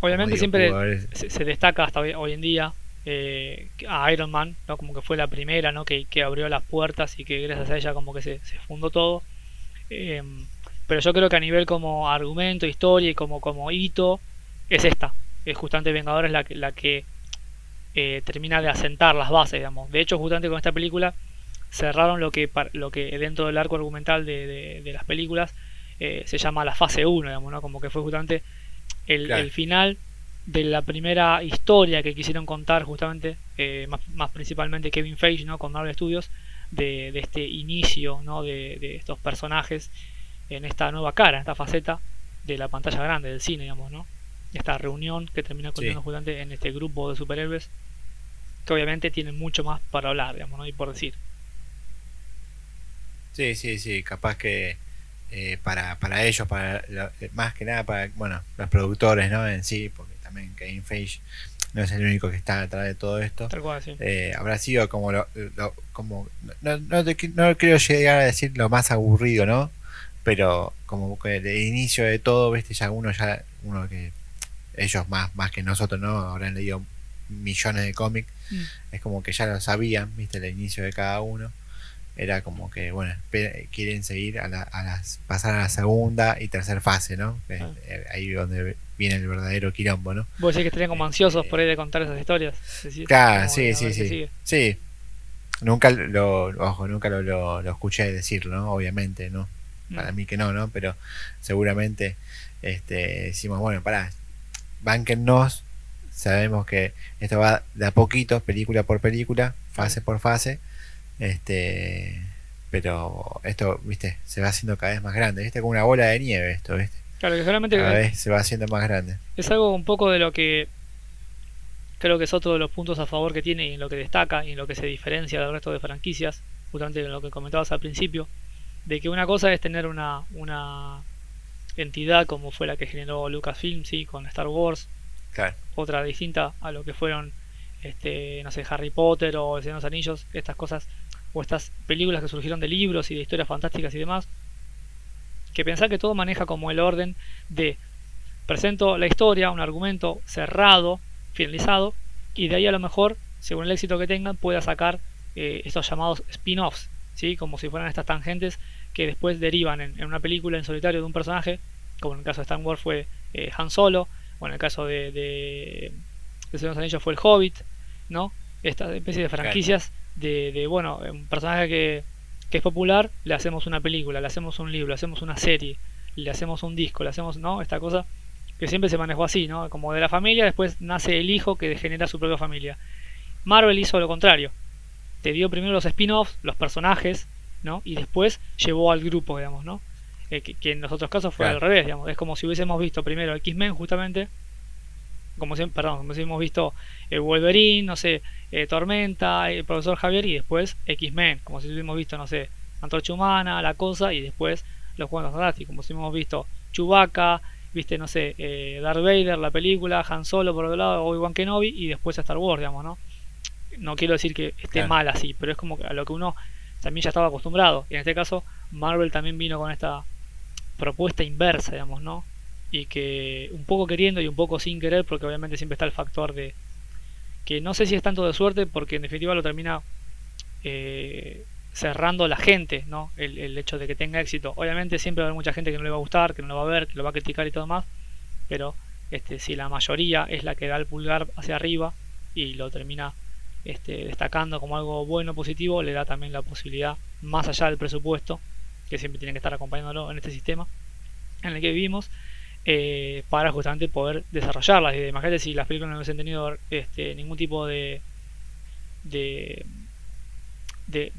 obviamente siempre se, se, destaca hasta hoy en día eh, a Iron Man, ¿no? como que fue la primera ¿no? que, abrió las puertas y que gracias a ella como que se, fundó todo. Eh, pero yo creo que a nivel como argumento, historia y como, como hito, es esta. Es justamente Vengadores la que, la que eh, termina de asentar las bases, digamos. De hecho, justamente con esta película cerraron lo que, lo que dentro del arco argumental de, las películas se llama la fase 1, digamos, ¿no? Como que fue justamente el, el final de la primera historia que quisieron contar justamente, eh, más, principalmente Kevin Feige ¿no? con Marvel Studios, de, este inicio ¿no? de, estos personajes en esta nueva cara, en esta faceta de la pantalla grande del cine, digamos, ¿no? Esta reunión que termina ocurriendo justamente en este grupo de superhéroes que obviamente tienen mucho más para hablar, digamos, ¿no? y por decir. Sí, sí, sí, capaz que eh, para, para ellos, para más que nada para bueno los productores ¿no? en sí, porque también Kevin Feige no es el único que está detrás de todo esto. Eh, habrá sido como lo, como no, no, no, quiero llegar a decir lo más aburrido, ¿no? Pero como que el inicio de todo, viste, ya uno ya uno que ellos más más que nosotros, ¿no? Habrán leído millones de cómics. Mm. Es como que ya lo sabían, viste, el inicio de cada uno era como que, bueno, quieren seguir a, las, pasar a la segunda y tercera fase, ¿no? Ah. Eh, ahí donde viene el verdadero quilombo, ¿no? Vos decís que estarían como ansiosos por ahí de contar esas historias. claro, sí, sí, sí. Sí. Nunca lo, ojo, nunca lo, lo, escuché decirlo, ¿no? Obviamente, ¿no? Para mm. mí que no, ¿no? Pero seguramente este, decimos, bueno, pará, banquennos, sabemos que esto va de a poquito, película por película, fase por fase, este, pero esto, viste, se va haciendo cada vez más grande, viste, como una bola de nieve esto, viste. Claro, que solamente cada vez se va haciendo más grande. Es algo un poco de lo que creo que es otro de los puntos a favor que tiene y en lo que destaca y en lo que se diferencia del resto de franquicias, justamente en lo que comentabas al principio, de que una cosa es tener una, una entidad como fue la que generó Lucasfilm, sí, con Star Wars, otra distinta a lo que fueron este, no sé, Harry Potter o El Señor de los Anillos, estas cosas o estas películas que surgieron de libros y de historias fantásticas y demás, que pensar que todo maneja como el orden de presento la historia, un argumento cerrado, finalizado, y de ahí a lo mejor, según el éxito que tengan, pueda sacar eh, estos llamados spin-offs, ¿sí? como si fueran estas tangentes que después derivan en, una película en solitario de un personaje, como en el caso de Star Wars fue eh, Han Solo, o en el caso de, de, de Señor de los Anillos fue el Hobbit, ¿no? Esta especie de franquicias de, bueno, un personaje que, es popular, le hacemos una película, le hacemos un libro, le hacemos una serie, le hacemos un disco, le hacemos, ¿no? Esta cosa que siempre se manejó así, ¿no? Como de la familia, después nace el hijo que genera su propia familia. Marvel hizo lo contrario. Te dio primero los spin-offs, los personajes, ¿no? Y después llevó al grupo, digamos, ¿no? Eh, que, en los otros casos fue al revés, digamos. Es como si hubiésemos visto primero X-Men, justamente, como si, perdón, como hemos visto el Wolverine, no sé, eh, Tormenta, el profesor Javier y después X-Men, como si hubiésemos visto, no sé, Antorcha Humana, La Cosa y después los Juegos Fantásticos, como si hubiésemos visto Chewbacca, viste, no sé, eh, Darth Vader, la película, Han Solo por otro lado, Obi-Wan Kenobi y después Star Wars, digamos, ¿no? No quiero decir que esté mal así, pero es como a lo que uno también ya estaba acostumbrado. Y en este caso, Marvel también vino con esta propuesta inversa, digamos, ¿no? Y que un poco queriendo y un poco sin querer, porque obviamente siempre está el factor de que no sé si es tanto de suerte, porque en definitiva lo termina eh, cerrando la gente, ¿no? El, hecho de que tenga éxito. Obviamente siempre va a haber mucha gente que no le va a gustar, que no lo va a ver, que lo va a criticar y todo más, pero este, si la mayoría es la que da el pulgar hacia arriba y lo termina este, destacando como algo bueno, positivo, le da también la posibilidad, más allá del presupuesto, que siempre tiene que estar acompañándolo en este sistema en el que vivimos, eh, para justamente poder desarrollarlas. Imagínate si las películas no hubiesen tenido este, ningún tipo de, de,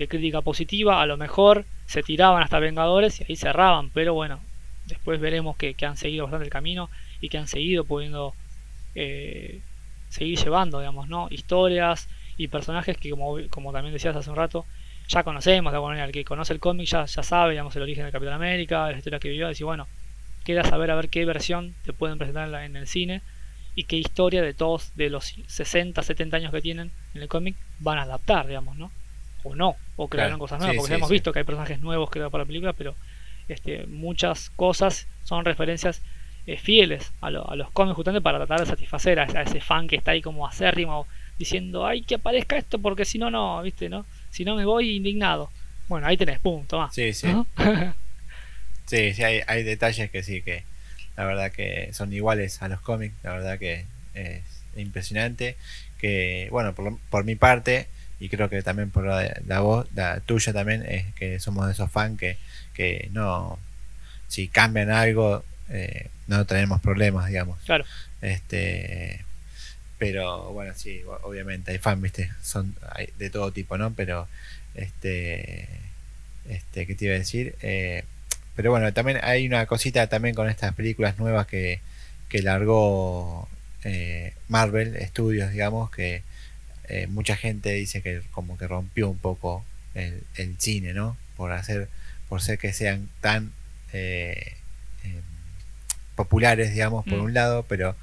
crítica positiva, a lo mejor se tiraban hasta Vengadores y ahí cerraban, pero bueno, después veremos que, han seguido bastante el camino y que han seguido pudiendo eh, seguir llevando, digamos, ¿no? Historias y personajes que, como, como también decías hace un rato, ya conocemos, de el que conoce el cómic ya, ya sabe, digamos, el origen de Capitán América, la historia que vivió, decir, bueno, queda saber a ver qué versión te pueden presentar en el cine y qué historia de todos de los 60, 70 años que tienen en el cómic van a adaptar, digamos, ¿no? O no, o crearon cosas nuevas, porque hemos visto que hay personajes nuevos creados para la película, pero este, muchas cosas son referencias eh, fieles a, los cómics justamente para tratar de satisfacer a, ese fan que está ahí como acérrimo diciendo, ay, que aparezca esto porque si no, no, viste, ¿no? Si no me voy indignado. Bueno, ahí tenés, punto más. Sí, sí. Sí, sí, hay, hay detalles que sí, que la verdad que son iguales a los cómics, la verdad que es impresionante. Que, bueno, por, por mi parte, y creo que también por la, la voz, la tuya también, es que somos de esos fans que, que no, si cambian algo, eh, no tenemos problemas, digamos. Claro. Este, pero bueno, sí, obviamente hay fans, viste, son hay de todo tipo, ¿no? Pero, este, este, ¿qué te iba a decir? Eh, pero bueno, también hay una cosita también con estas películas nuevas que, que largó eh, Marvel Studios, digamos, que eh, mucha gente dice que como que rompió un poco el, cine, ¿no? Por hacer, por ser que sean tan eh, em, populares, digamos, por Mm. un lado, pero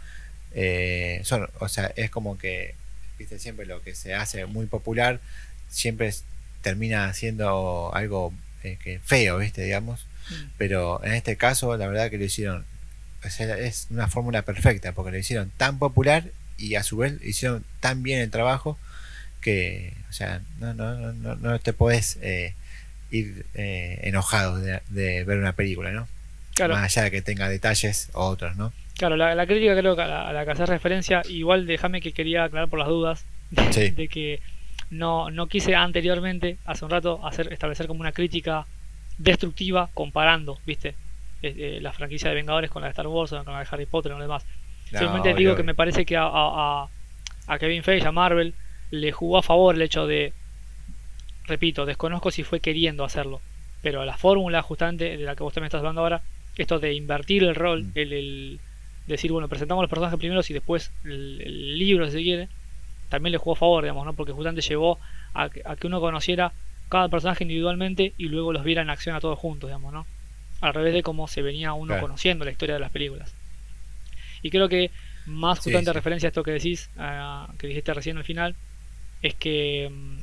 eh, son, o sea, es como que, viste, siempre lo que se hace muy popular siempre es- termina siendo algo que feo, viste, digamos. Mm. Pero en este caso, la verdad que lo hicieron, es una fórmula perfecta, porque lo hicieron tan popular y a su vez hicieron tan bien el trabajo que, o sea, no, no, no, no, no te podés eh, ir eh, enojado de, de ver una película, ¿no? Claro, Más allá de que tenga detalles o otros, ¿no? claro la, la crítica creo que a la, a la que haces referencia, igual déjame que quería aclarar por las dudas de, Sí. de que no, no quise anteriormente, hace un rato, hacer establecer como una crítica destructiva comparando, ¿viste? Eh, eh, la franquicia de Vengadores con la de Star Wars o con la de Harry Potter o lo demás. No, Simplemente digo obvio. que me parece que a, a, a- a Kevin Feige, a Marvel, le jugó a favor el hecho de, repito, desconozco si fue queriendo hacerlo, pero la fórmula justamente de la que vos me estás hablando ahora, esto de invertir el rol, Mm. el, el decir, bueno, presentamos los personajes primero y después el, el libro, si se quiere, también le jugó a favor, digamos, ¿no? Porque justamente llevó a, a que uno conociera cada personaje individualmente y luego los viera en acción a todos juntos, digamos, ¿no? Al revés de cómo se venía uno Claro. conociendo la historia de las películas. Y creo que más justamente sí. referencia a esto que decís, ah, que dijiste recién al final, es que, mm,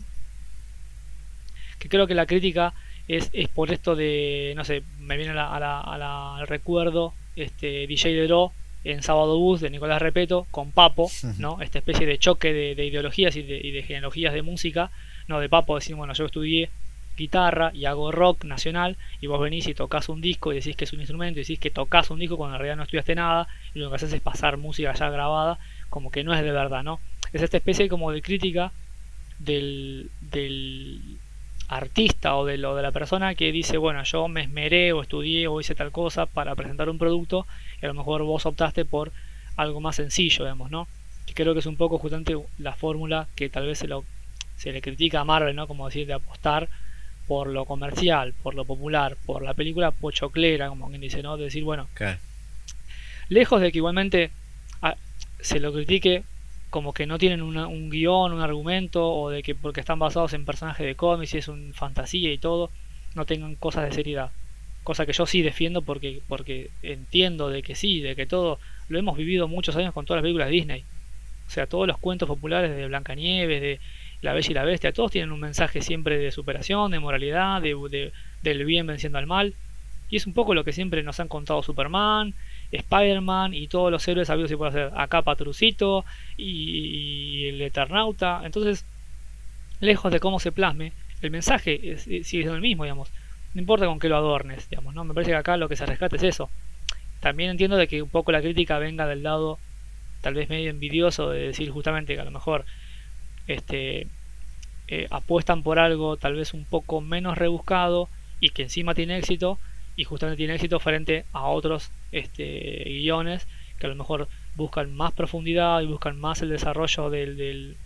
que creo que la crítica es, es por esto de, no sé, me viene a la- a la- a la- al recuerdo este DJ Dero en Sábado Bus de Nicolás Repeto con Papo, ¿no? Esta especie de choque de, de ideologías y de, y de genealogías de música, no de Papo decir, bueno, yo estudié guitarra y hago rock nacional y vos venís y tocas un disco y decís que es un instrumento y decís que tocas un disco cuando en realidad no estudiaste nada y lo que haces es pasar música ya grabada como que no es de verdad, ¿no? Es esta especie como de crítica del, del artista o de, lo, de la persona que dice, bueno, yo me esmeré o estudié o hice tal cosa para presentar un producto y a lo mejor vos optaste por algo más sencillo, digamos, ¿no? Que creo que es un poco justamente la fórmula que tal vez se, lo, se le critica a Marvel, ¿no? Como decir, de apostar por lo comercial, por lo popular, por la película pochoclera, como quien dice, ¿no? De decir, bueno, lejos de que igualmente a- se lo critique como que no tienen una- un guion, un argumento, o de que porque están basados en personajes de cómics y es un fantasía y todo, no tengan cosas de seriedad. Cosa que yo sí defiendo porque, porque entiendo de que sí, de que todo lo hemos vivido muchos años con todas las películas de Disney. O sea, todos los cuentos populares de Blancanieves, de La Bella y la Bestia, todos tienen un mensaje siempre de superación, de moralidad, de, de- del bien venciendo al mal. Y es un poco lo que siempre nos han contado Superman, Spider-Man y todos los héroes habidos y por hacer. Acá Patrucito y, y el Eternauta. Entonces, lejos de cómo se plasme, el mensaje sigue siendo el mismo, digamos. No importa con qué lo adornes, digamos, ¿no? Me parece que acá lo que se rescata es eso. También entiendo de que un poco la crítica venga del lado tal vez medio envidioso de decir justamente que a lo mejor este eh, apuestan por algo tal vez un poco menos rebuscado y que encima tiene éxito y justamente tiene éxito frente a otros este, guiones que a lo mejor buscan más profundidad y buscan más el desarrollo del,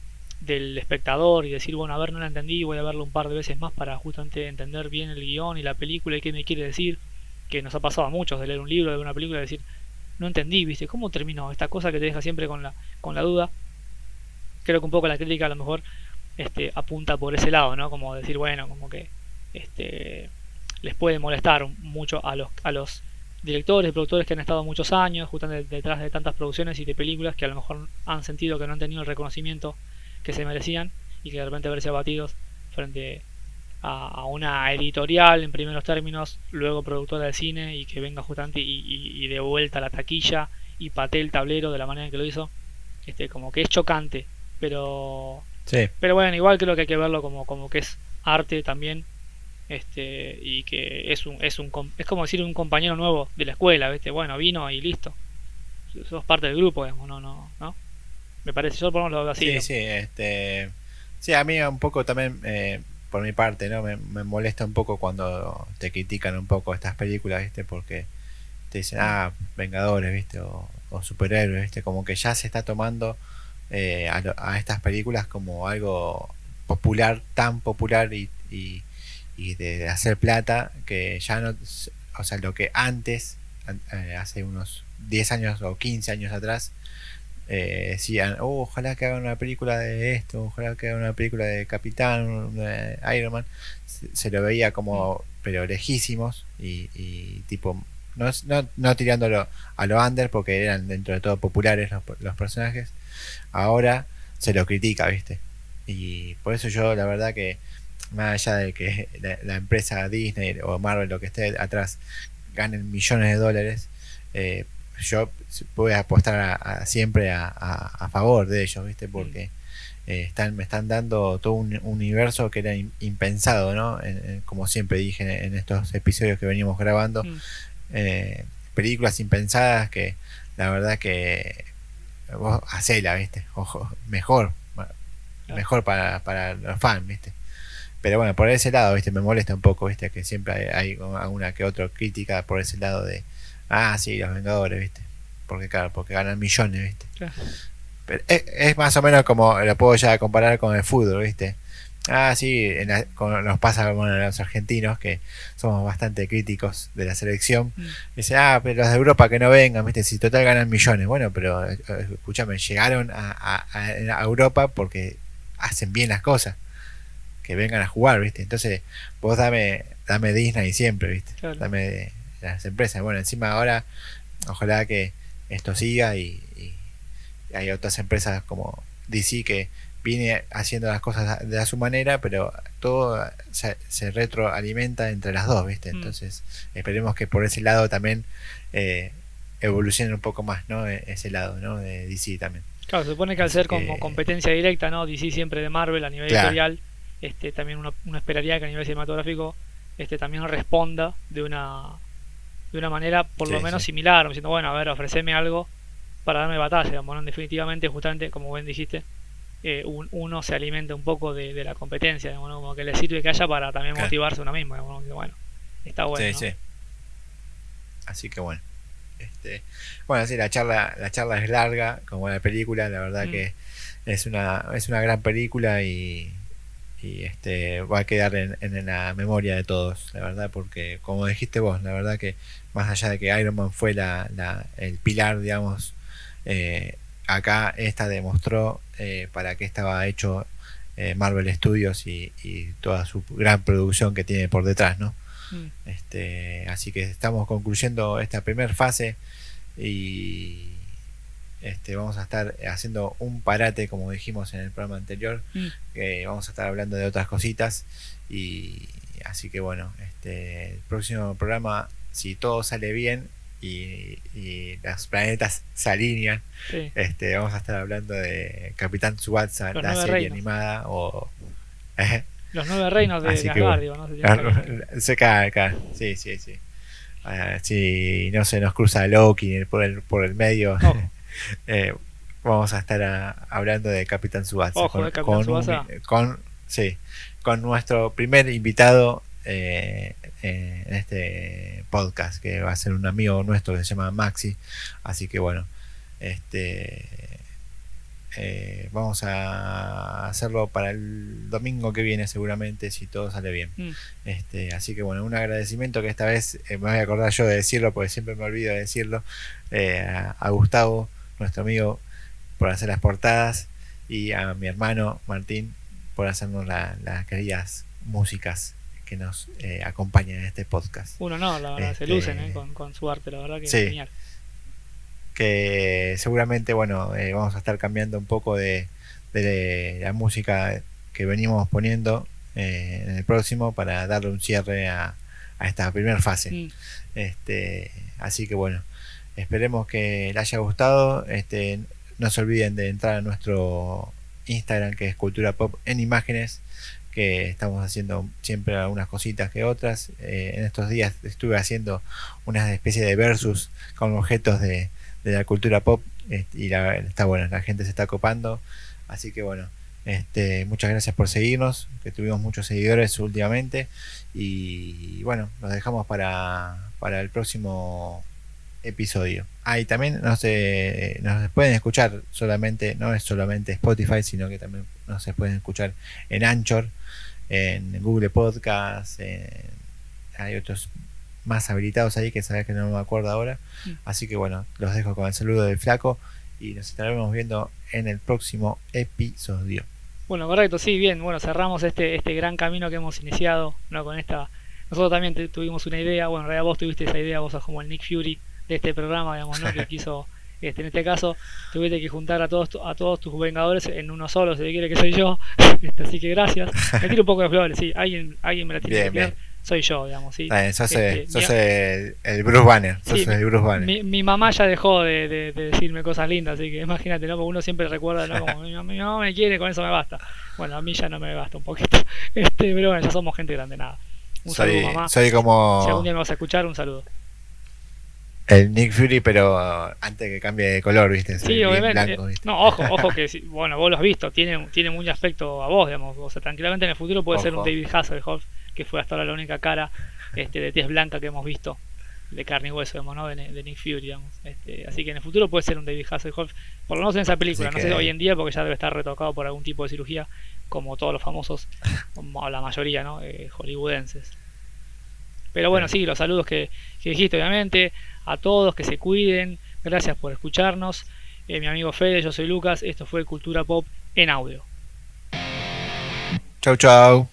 del, espectador y decir, bueno, a ver, no la entendí, voy a verlo un par de veces más para justamente entender bien el guion y la película y qué me quiere decir, que nos ha pasado a muchos de leer un libro, de una película y decir, no entendí, viste, ¿cómo terminó? Esta cosa que te deja siempre con la, con la duda. Creo que un poco la crítica a lo mejor este, apunta por ese lado, ¿no? Como decir, bueno, como que este, les puede molestar mucho a los, a los directores productores que han estado muchos años justamente detrás de tantas producciones y de películas que a lo mejor han sentido que no han tenido el reconocimiento que se merecían y que de repente verse abatidos frente a, a una editorial en primeros términos, luego productora de cine y que venga justamente y, y- y de vuelta a la taquilla y patee el tablero de la manera en que lo hizo, este, como que es chocante, pero Sí, pero bueno, igual creo que hay que verlo como, como que es arte también. Este, y que es un, es un es como decir un compañero nuevo de la escuela, ¿viste? Bueno, vino y listo. Sos parte del grupo, digamos, no, no, ¿no? Me parece, yo por lo menos lo veo así. sí, sí, este, sí, a mí un poco también, eh, por mi parte, ¿no? Me, me molesta un poco cuando te critican un poco estas películas, ¿viste? Porque te dicen, ah, Vengadores, ¿viste? O, o superhéroes, ¿viste? Como que ya se está tomando eh, a, a estas películas como algo popular, tan popular y, de, hacer plata que ya no, o sea, lo que antes, an- eh, hace unos 10 años o 15 años atrás, eh, decían, oh, ojalá que hagan una película de esto, ojalá que hagan una película de Capitán, de Iron Man, se, lo veía como, pero lejísimos y, tipo, no, no, no, tirándolo a lo under porque eran dentro de todo populares los, los personajes, ahora se lo critica, ¿viste? Y por eso yo, la verdad que, más allá de que la, empresa Disney o Marvel, lo que esté atrás, ganen millones de dólares, eh, yo voy a apostar siempre a, favor de ellos, ¿viste? Porque eh, están, me están dando todo un, universo que era impensado, ¿no? como siempre dije en, estos episodios que venimos grabando, mm. eh, películas impensadas que la verdad que vos hacela, ¿viste? Ojo, mejor, mejor para, para los fans, ¿viste? Pero bueno, por ese lado, ¿viste? Me molesta un poco, ¿viste? Que siempre hay, hay alguna que otra crítica por ese lado de Ah, sí, los Vengadores, ¿viste? Porque claro, porque ganan millones, ¿viste? Pero es, más o menos como lo puedo ya comparar con el fútbol, ¿viste? Ah, sí, nos pasa con los argentinos que somos bastante críticos de la selección. Mm. Dice, ah, pero los de Europa que no vengan, ¿viste? Si total ganan millones. Bueno, pero eh, escúchame, llegaron a, Europa porque hacen bien las cosas. Que vengan a jugar, ¿viste? Entonces, vos dame, dame Disney siempre, ¿viste? Dame las empresas. Bueno, encima ahora, ojalá que esto siga y, hay otras empresas como DC que viene haciendo las cosas de a su manera, pero todo se, retroalimenta entre las dos, ¿viste? Mm. Entonces, esperemos que por ese lado también eh, evolucione un poco más, ¿no? E, ese lado, ¿no? De DC también. Claro, se supone que al ser como competencia directa, ¿no? DC siempre de Marvel a nivel editorial, este, también uno, uno, esperaría que a nivel cinematográfico este también responda de una de una manera por lo menos similar, diciendo, bueno, a ver, ofreceme algo para darme batalla. Bueno, definitivamente, justamente, como bien dijiste, eh, uno se alimenta un poco de, la competencia, como que le sirve que haya para también motivarse uno mismo. Bueno, está bueno. Sí, sí. Así que bueno. Este, bueno, sí, la charla, la charla es larga, como la película, la verdad mm. que es una, es una gran película y, y este va a quedar en, en, la memoria de todos, la verdad, porque como dijiste vos, la verdad que más allá de que Iron Man fue la, la el pilar, digamos, eh, acá esta demostró eh, para qué estaba hecho eh, Marvel Studios y, y, toda su gran producción que tiene por detrás, ¿no? Mm. Este, así que estamos concluyendo esta primera fase y este, vamos a estar haciendo un parate, como dijimos en el programa anterior, mm. que vamos a estar hablando de otras cositas. Y así que bueno, este, el próximo programa, si todo sale bien y, y los planetas se alinean, este, vamos a estar hablando de Capitán Tsubasa, la serie animada o... ¿eh? Los nueve reinos de Asgard, ¿no? Se cae, cae. Sí, sí, sí. Uh, si no se nos cruza Loki por el, por el medio. Eh, vamos a estar hablando de Capitán Subasa. con, con, sí, con nuestro primer invitado eh, eh, en este podcast, que va a ser un amigo nuestro que se llama Maxi. Así que bueno, este vamos a hacerlo para el domingo que viene seguramente si todo sale bien mm. este así que bueno un agradecimiento que esta vez me voy a acordar yo de decirlo porque siempre me olvido de decirlo a Gustavo nuestro amigo, por hacer las portadas y a mi hermano Martín por hacernos las queridas músicas que nos eh, acompañan en este podcast. Uno no, la verdad, se este, lucen eh, con, su arte, la verdad que es genial. Que seguramente, bueno, eh, vamos a estar cambiando un poco de, la música que venimos poniendo en el próximo para darle un cierre a, esta primera fase. Mm. Este, así que bueno, Esperemos que les haya gustado. Este, no se olviden de entrar a nuestro Instagram que es Cultura Pop en imágenes que estamos haciendo siempre algunas cositas que otras. Eh, en estos días estuve haciendo una especie de versus con objetos de, la cultura pop y está bueno, la gente se está copando. Así que bueno, este, muchas gracias por seguirnos, que tuvimos muchos seguidores últimamente. Y bueno, nos dejamos para, para el próximo episodio. Ahí también nos, nos pueden escuchar solamente, no es solamente Spotify, sino que también nos pueden escuchar en Anchor, en Google Podcast, hay otros más habilitados ahí que sabes que no me acuerdo ahora. Así que bueno, los dejo con el saludo del flaco y nos estaremos viendo en el próximo episodio. Bueno, correcto, sí, bien, bueno, cerramos este, este gran camino que hemos iniciado, ¿no? Con esta... Nosotros también tuvimos una idea, bueno, en realidad vos tuviste esa idea, vos sos como el Nick Fury de este programa, digamos, ¿no? Que quiso, este, en este caso, tuviste que juntar a todos a todos tus vengadores en uno solo, si quiere que soy yo, este, así que gracias. Me tiro un poco de flores, sí, alguien, alguien me la tiene que soy yo, digamos, ¿sí? sos, este, el, Bruce Banner, sos el Bruce Banner. Mi, mi, mamá ya dejó de, de, decirme cosas lindas, así que imagínate, ¿no? Porque uno siempre recuerda, ¿no? Como mi, mamá me quiere, con eso me basta. Bueno, a mí ya no me basta un poquito. Este, pero bueno, ya somos gente grande, nada. Un saludo, mamá. Soy como... Si algún día me vas a escuchar, un saludo. El Nick Fury, pero antes que cambie de color, ¿viste? Sí, obviamente. No, ojo, ojo que, bueno, vos lo has visto, tiene, tiene muy aspecto a vos, digamos. O sea, tranquilamente en el futuro puede ser un David Hasselhoff, que fue hasta ahora la única cara este, de tez blanca que hemos visto de carne y hueso, ¿no? de, Nick Fury, digamos. Este, así que en el futuro puede ser un David Hasselhoff, por lo menos en esa película, no sé hoy en día porque ya debe estar retocado por algún tipo de cirugía, como todos los famosos, como la mayoría, ¿no? Eh, hollywoodenses. Pero bueno, sí, los saludos que, dijiste, obviamente, a todos, que se cuiden, gracias por escucharnos. Eh, mi amigo Fede, yo soy Lucas, esto fue Cultura Pop en audio. Chau, chau.